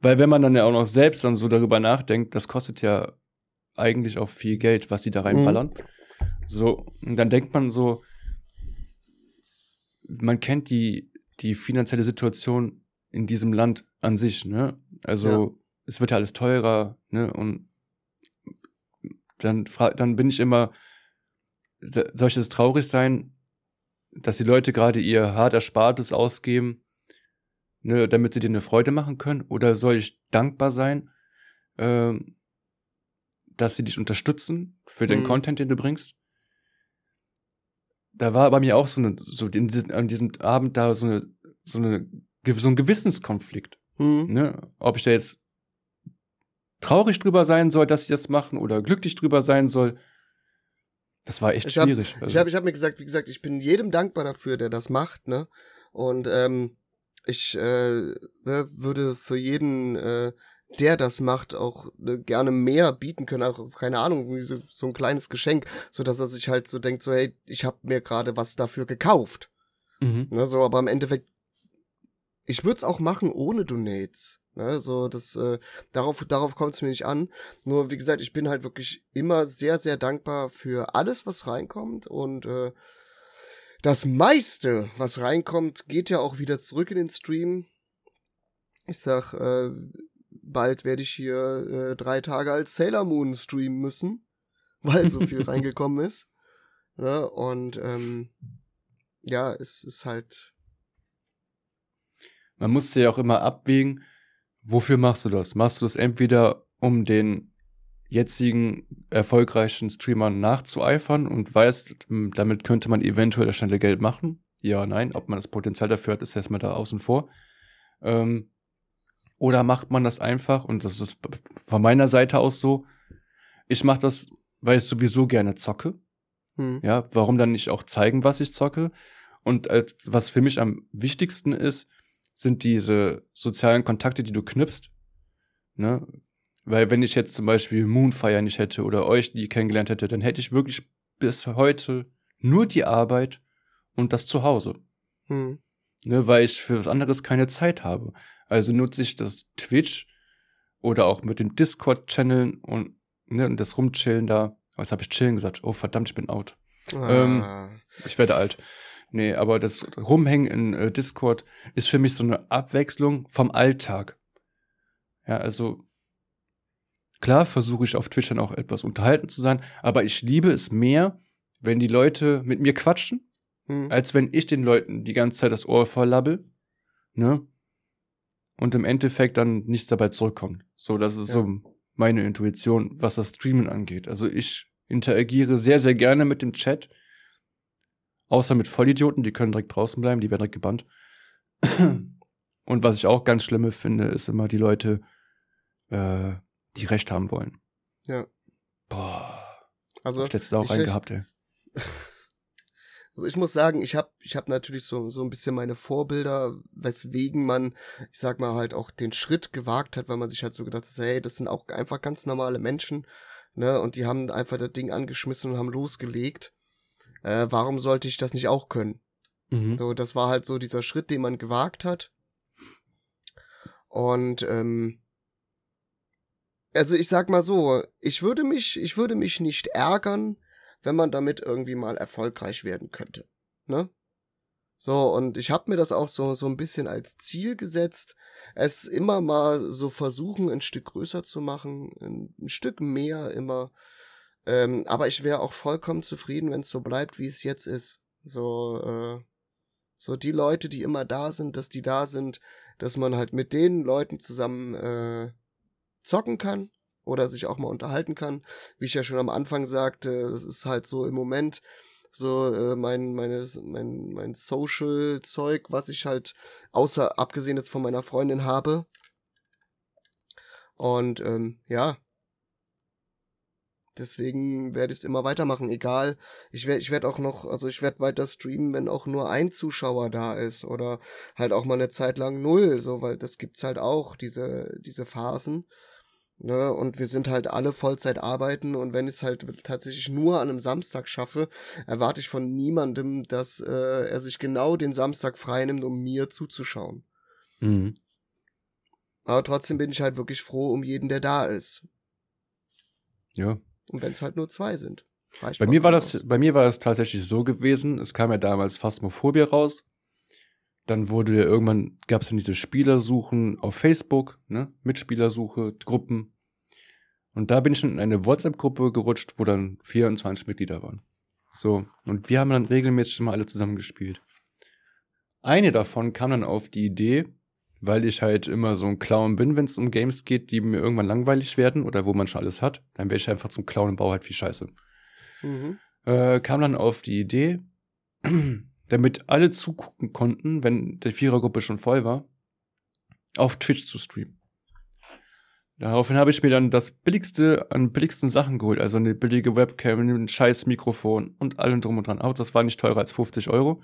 weil wenn man dann ja auch noch selbst dann so darüber nachdenkt, das kostet ja eigentlich auch viel Geld, was die da reinballern. Mhm. So, und dann denkt man so, man kennt die, die finanzielle Situation in diesem Land an sich, ne? Also, ja. es wird ja alles teurer, ne? Und dann, dann bin ich immer, soll es traurig sein, dass die Leute gerade ihr hart Erspartes ausgeben, ne, damit sie dir eine Freude machen können? Oder soll ich dankbar sein, äh, dass sie dich unterstützen für den mhm. Content, den du bringst? Da war bei mir auch so, eine, so in, an diesem Abend da so, eine, so, eine, so ein Gewissenskonflikt. Mhm. Ne? Ob ich da jetzt traurig drüber sein soll, dass sie das machen oder glücklich drüber sein soll. Das war echt ich schwierig. Hab, also. Ich habe ich hab mir gesagt, wie gesagt, ich bin jedem dankbar dafür, der das macht, ne? Und ähm, ich äh, ne, würde für jeden, äh, der das macht, auch ne, gerne mehr bieten können, auch keine Ahnung, so, so ein kleines Geschenk, so dass er sich halt so denkt, so hey, ich habe mir gerade was dafür gekauft. Mhm. Ne, so, aber im Endeffekt, ich würde es auch machen ohne Donates. Ne, so, das, äh, darauf, darauf kommt es mir nicht an. Nur, wie gesagt, ich bin halt wirklich immer sehr, sehr dankbar für alles, was reinkommt. Und äh, das meiste, was reinkommt, geht ja auch wieder zurück in den Stream. Ich sag, äh, bald werde ich hier äh, drei Tage als Sailor Moon streamen müssen, weil so viel reingekommen ist. Ne? Und ähm, ja, es ist halt. Man musste ja auch immer abwägen, Wofür machst du das? Machst du das entweder, um den jetzigen erfolgreichen Streamern nachzueifern und weißt, damit könnte man eventuell das schnelle Geld machen? Ja, nein. Ob man das Potenzial dafür hat, ist erstmal da außen vor. Ähm, oder macht man das einfach, und das ist von meiner Seite aus so, ich mache das, weil ich sowieso gerne zocke. Hm. Ja, warum dann nicht auch zeigen, was ich zocke? Und als, was für mich am wichtigsten ist, sind diese sozialen Kontakte, die du knüpfst. Ne? Weil wenn ich jetzt zum Beispiel Moonfire nicht hätte oder euch die kennengelernt hätte, dann hätte ich wirklich bis heute nur die Arbeit und das Zuhause. Hm. Ne, weil ich für was anderes keine Zeit habe. Also nutze ich das Twitch oder auch mit den Discord-Channeln und, ne, und das Rumchillen da. Was habe ich chillen gesagt? Oh verdammt, ich bin out. Ah. Ähm, ich werde alt. Nee, aber das Rumhängen in äh, Discord ist für mich so eine Abwechslung vom Alltag. Ja, also klar versuche ich auf Twitch dann auch etwas unterhalten zu sein, aber ich liebe es mehr, wenn die Leute mit mir quatschen, hm. als wenn ich den Leuten die ganze Zeit das Ohr verlabbel, ne? Und im Endeffekt dann nichts dabei zurückkommt. So, das ist ja. so meine Intuition, was das Streamen angeht. Also ich interagiere sehr, sehr gerne mit dem Chat Außer mit Vollidioten, die können direkt draußen bleiben, die werden direkt gebannt. Und was ich auch ganz schlimme finde, ist immer die Leute, äh, die Recht haben wollen. Ja. Boah. Also. Ich letztes auch einen gehabt, ey. Also ich muss sagen, ich habe ich hab natürlich so, so ein bisschen meine Vorbilder, weswegen man, ich sag mal, halt auch den Schritt gewagt hat, weil man sich halt so gedacht hat, hey, das sind auch einfach ganz normale Menschen, ne, und die haben einfach das Ding angeschmissen und haben losgelegt äh, warum sollte ich das nicht auch können? Mhm. So, das war halt so dieser Schritt, den man gewagt hat. Und ähm, also ich sag mal so, ich würde mich, ich würde mich nicht ärgern, wenn man damit irgendwie mal erfolgreich werden könnte. Ne? So, und ich habe mir das auch so, so ein bisschen als Ziel gesetzt, es immer mal so versuchen, ein Stück größer zu machen, ein, ein Stück mehr immer Ähm, aber ich wäre auch vollkommen zufrieden, wenn es so bleibt, wie es jetzt ist. So, äh, so die Leute, die immer da sind, dass die da sind, dass man halt mit den Leuten zusammen äh, zocken kann oder sich auch mal unterhalten kann. Wie ich ja schon am Anfang sagte, das ist halt so im Moment so äh, mein meine mein mein Social Zeug, was ich halt außer abgesehen jetzt von meiner Freundin habe. Und ähm, ja, Deswegen werde ich es immer weitermachen, egal. Ich werde ich werd auch noch, also ich werde weiter streamen, wenn auch nur ein Zuschauer da ist oder halt auch mal eine Zeit lang null, so, weil das gibt's halt auch, diese, diese Phasen. Ne, und wir sind halt alle Vollzeit arbeiten und wenn ich es halt tatsächlich nur an einem Samstag schaffe, erwarte ich von niemandem, dass äh, er sich genau den Samstag freinimmt, um mir zuzuschauen. Mhm. Aber trotzdem bin ich halt wirklich froh um jeden, der da ist. Ja. Und wenn es halt nur zwei sind. Bei mir, war das, bei mir war das tatsächlich so gewesen, es kam ja damals Phasmophobia raus. Dann wurde ja irgendwann, gab es dann diese Spielersuchen auf Facebook, ne? Mitspielersuche, Gruppen. Und da bin ich in eine WhatsApp-Gruppe gerutscht, wo dann 24 Mitglieder waren. So, und wir haben dann regelmäßig mal alle zusammen gespielt. Eine davon kam dann auf die Idee, weil ich halt immer so ein Clown bin, wenn es um Games geht, die mir irgendwann langweilig werden oder wo man schon alles hat, dann wäre ich einfach zum Clown und baue halt viel Scheiße. Mhm. Äh, kam dann auf die Idee, damit alle zugucken konnten, wenn die Vierergruppe schon voll war, auf Twitch zu streamen. Daraufhin habe ich mir dann das billigste an billigsten Sachen geholt, also eine billige Webcam, ein scheiß Mikrofon und allem drum und dran. Auch das war nicht teurer als 50 Euro.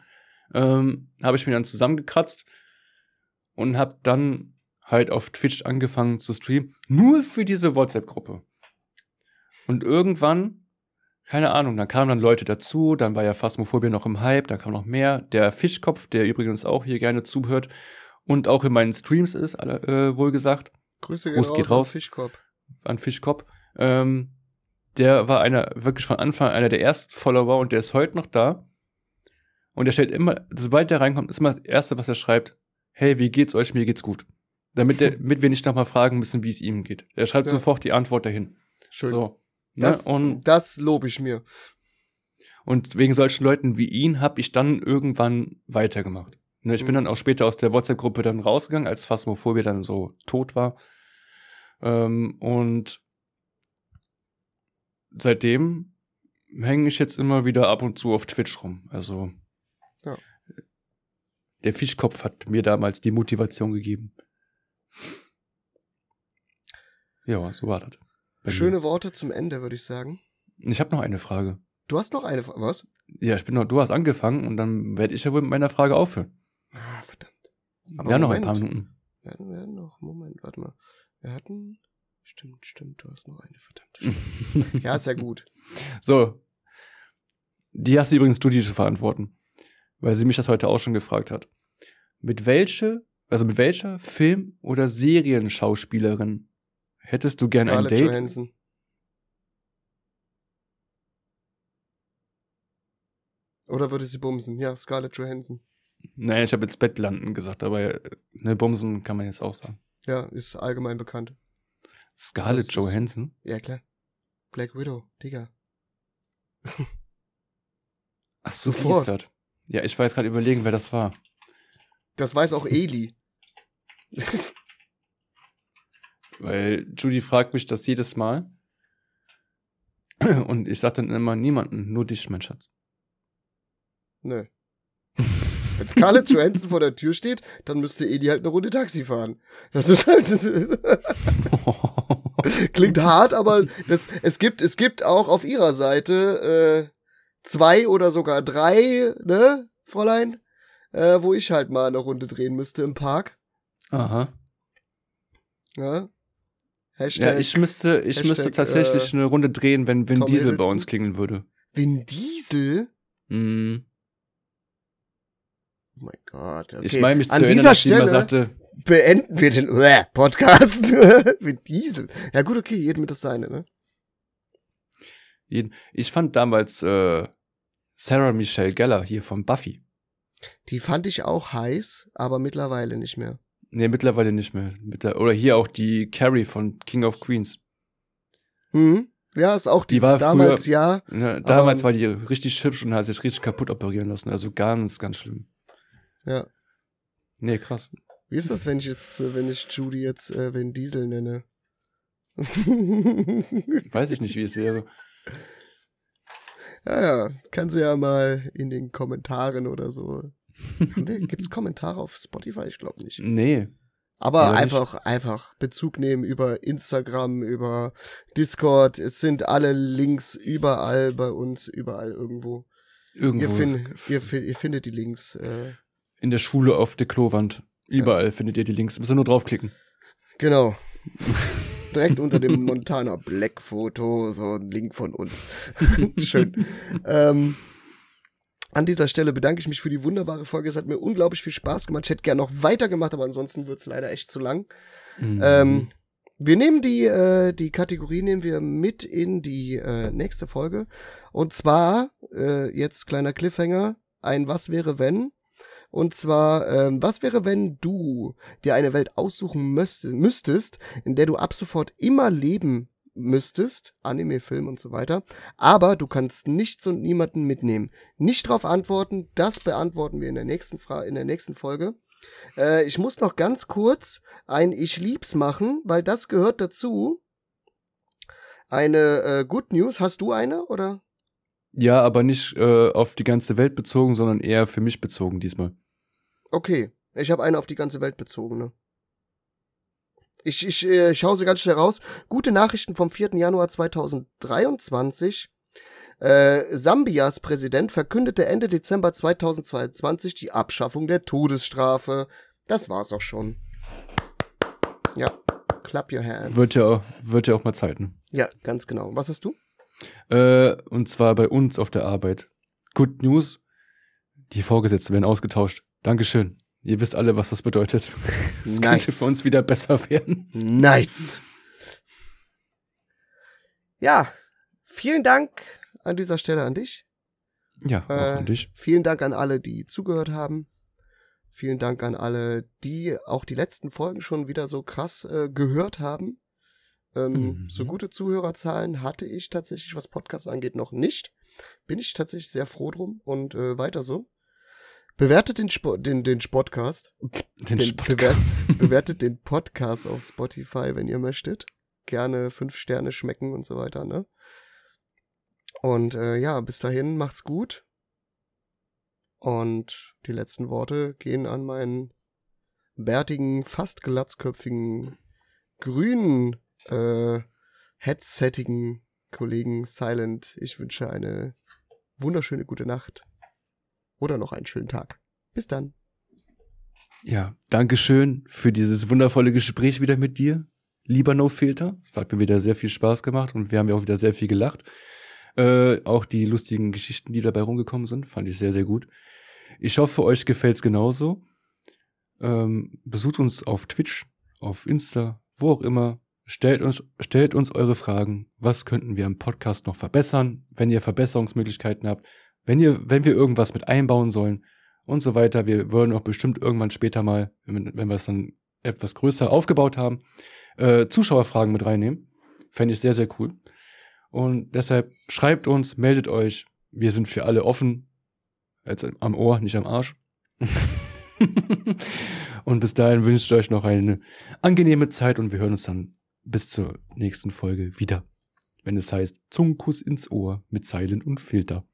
Ähm, habe ich mir dann zusammengekratzt und habe dann halt auf Twitch angefangen zu streamen, nur für diese WhatsApp-Gruppe. Und irgendwann, keine Ahnung, dann kamen dann Leute dazu, dann war ja Phasmophobia noch im Hype, da kam noch mehr. Der Fischkopf, der übrigens auch hier gerne zuhört und auch in meinen Streams ist, äh, wohl gesagt. Grüße Gruß geht raus an Fischkopf. An Fischkopf. Ähm, der war einer, wirklich von Anfang einer der ersten Follower und der ist heute noch da. Und der stellt immer, sobald der reinkommt, ist immer das Erste, was er schreibt, hey, wie geht's euch? Mir geht's gut. Damit, der, damit wir nicht nochmal fragen müssen, wie es ihm geht. Er schreibt ja. sofort die Antwort dahin. Schön. So, ne? das, und, das lobe ich mir. Und wegen solchen Leuten wie ihn habe ich dann irgendwann weitergemacht. Ne, ich mhm. bin dann auch später aus der WhatsApp-Gruppe dann rausgegangen, als Phasmophobia dann so tot war. Ähm, und seitdem hänge ich jetzt immer wieder ab und zu auf Twitch rum. Also ja der Fischkopf hat mir damals die Motivation gegeben. Ja, so war das. Schöne Worte zum Ende, würde ich sagen. Ich habe noch eine Frage. Du hast noch eine, was? Ja, ich bin noch, du hast angefangen und dann werde ich ja wohl mit meiner Frage aufhören. Ah, verdammt. Aber wir haben noch ein paar Minuten. Wir hatten, wir hatten noch, Moment, warte mal. Wir hatten, stimmt, stimmt, du hast noch eine, verdammt. ja, ist ja gut. So. Die hast du übrigens du die zu verantworten. Weil sie mich das heute auch schon gefragt hat mit welche, also mit welcher Film- oder Serienschauspielerin hättest du gern Scarlett ein Date? Johansson. Oder würde sie bumsen? Ja, Scarlett Johansson. Naja, ich habe jetzt Bett landen gesagt, aber ne, bumsen kann man jetzt auch sagen. Ja, ist allgemein bekannt. Scarlett das Johansson? Ist, ja, klar. Black Widow, Digga. Ach so, das? Ja, ich war jetzt gerade überlegen, wer das war. Das weiß auch Eli. Weil Judy fragt mich das jedes Mal. Und ich sag dann immer niemanden, nur dich, mein Schatz. Nö. Wenn Scarlett Johansson vor der Tür steht, dann müsste Eli halt eine Runde Taxi fahren. Das ist halt. Das klingt hart, aber das, es, gibt, es gibt auch auf ihrer Seite äh, zwei oder sogar drei, ne, Fräulein? äh, wo ich halt mal eine Runde drehen müsste im Park. Aha. Ja. Hashtag, ja, ich müsste, ich Hashtag, müsste tatsächlich äh, eine Runde drehen, wenn Vin Tom Diesel Hiddleston. bei uns klingeln würde. Vin Diesel? Mhm. Oh mein Gott. Okay. Ich meine mich zu An erinnern, dieser Stelle sagte, beenden wir den Podcast mit Diesel. Ja gut, okay, jedem das seine, ne? Ich fand damals äh, Sarah Michelle Geller hier von Buffy. Die fand ich auch heiß, aber mittlerweile nicht mehr. Nee, mittlerweile nicht mehr. Oder hier auch die Carrie von King of Queens. Mhm. Ja, ist auch Die war damals, früher- ja. Ja, damals Aber- war die richtig hübsch und hat sich richtig kaputt operieren lassen. Also ganz, ganz schlimm. Ja. Nee, krass. Wie ist das, wenn ich jetzt, äh, wenn ich Judy jetzt äh, Vin Diesel nenne? Weiß ich nicht, wie es wäre. Ja, ja, kann sie ja mal in den Kommentaren oder so. Wir- Gibt's Kommentare auf Spotify? Ich glaube nicht. Nee. Aber Leider einfach, einfach Bezug nehmen über Instagram, über Discord. Es sind alle Links überall bei uns, überall irgendwo. Irgendwo. Ihr, find, ihr, ihr findet die Links. Äh, in der Schule auf der Klowand. Überall findet ihr die Links. Müsst ihr nur draufklicken. genau. Direkt unter dem Montana Black Foto, so ein Link von uns. Schön. ähm, an dieser Stelle bedanke ich mich für die wunderbare Folge. Es hat mir unglaublich viel Spaß gemacht. Ich hätte gerne noch weitergemacht, aber ansonsten wird's leider echt zu lang. Mhm. Ähm, wir nehmen die, äh, die Kategorie nehmen wir mit in die äh, nächste Folge. Und zwar, äh, jetzt kleiner Cliffhanger, ein Was wäre wenn? Und zwar, ähm, was wäre, wenn du dir eine Welt aussuchen müsst, müsstest, in der du ab sofort immer leben müsstest, Anime, Film und so weiter, aber du kannst nichts und niemanden mitnehmen. Nicht drauf antworten, das beantworten wir in der nächsten, Fra in der nächsten Folge. Äh, ich muss noch ganz kurz ein Ich lieb's machen, weil das gehört dazu. Eine äh, Good News, hast du eine oder? ja, aber nicht äh, auf die ganze Welt bezogen, sondern eher für mich bezogen diesmal. Okay, ich habe eine auf die ganze Welt bezogene. Ich, ich, äh, ich hau sie ganz schnell raus. Gute Nachrichten vom 4. Januar 2023. Äh, Sambias Präsident verkündete Ende Dezember 2022 die Abschaffung der Todesstrafe. Das war's auch schon. Ja, clap your hands. Wird ja, auch- wird ja auch mal Zeit. Ne? Ja, ganz genau. Was hast du? Äh, und zwar bei uns auf der Arbeit. Good News. Die Vorgesetzten werden ausgetauscht. Dankeschön. Ihr wisst alle, was das bedeutet. Es Nice. könnte für uns wieder besser werden. Nice. Ja, vielen Dank an dieser Stelle an dich. Ja, auch Äh, an dich. Vielen Dank an alle, die zugehört haben. Vielen Dank an alle, die auch die letzten Folgen schon wieder so krass äh, gehört haben. Ähm, Mhm. So gute Zuhörerzahlen hatte ich tatsächlich, was Podcasts angeht, noch nicht. Bin ich tatsächlich sehr froh drum und äh, weiter so. Bewertet den, Spo den, den Sportcast. Den, Den, bewert, bewertet den Podcast auf Spotify, wenn ihr möchtet. Gerne fünf Sterne schmecken und so weiter, ne? Und äh, ja, bis dahin macht's gut. Und die letzten Worte gehen an meinen bärtigen, fast glatzköpfigen, grünen, äh, headsettigen Kollegen Silent. Ich wünsche eine wunderschöne gute Nacht. Oder noch einen schönen Tag. Bis dann. Ja, Dankeschön für dieses wundervolle Gespräch wieder mit dir, lieber No Filter. Es hat mir wieder sehr viel Spaß gemacht und wir haben ja auch wieder sehr viel gelacht. Äh, auch die lustigen Geschichten, die dabei rumgekommen sind, fand ich sehr, sehr gut. Ich hoffe, euch gefällt's genauso. Ähm, besucht uns auf Twitch, auf Insta, wo auch immer. Stellt uns, stellt uns eure Fragen. Was könnten wir am Podcast noch verbessern? Wenn ihr Verbesserungsmöglichkeiten habt, wenn ihr, wenn wir irgendwas mit einbauen sollen, und so weiter. Wir würden auch bestimmt irgendwann später mal, wenn, wenn wir es dann etwas größer aufgebaut haben, äh, Zuschauerfragen mit reinnehmen. Fände ich sehr, sehr cool. Und deshalb schreibt uns, meldet euch. Wir sind für alle offen. Jetzt am Ohr, nicht am Arsch. und bis dahin wünsche ich euch noch eine angenehme Zeit und wir hören uns dann bis zur nächsten Folge wieder. Wenn es heißt Zungenkuss ins Ohr mit Silent und Filter.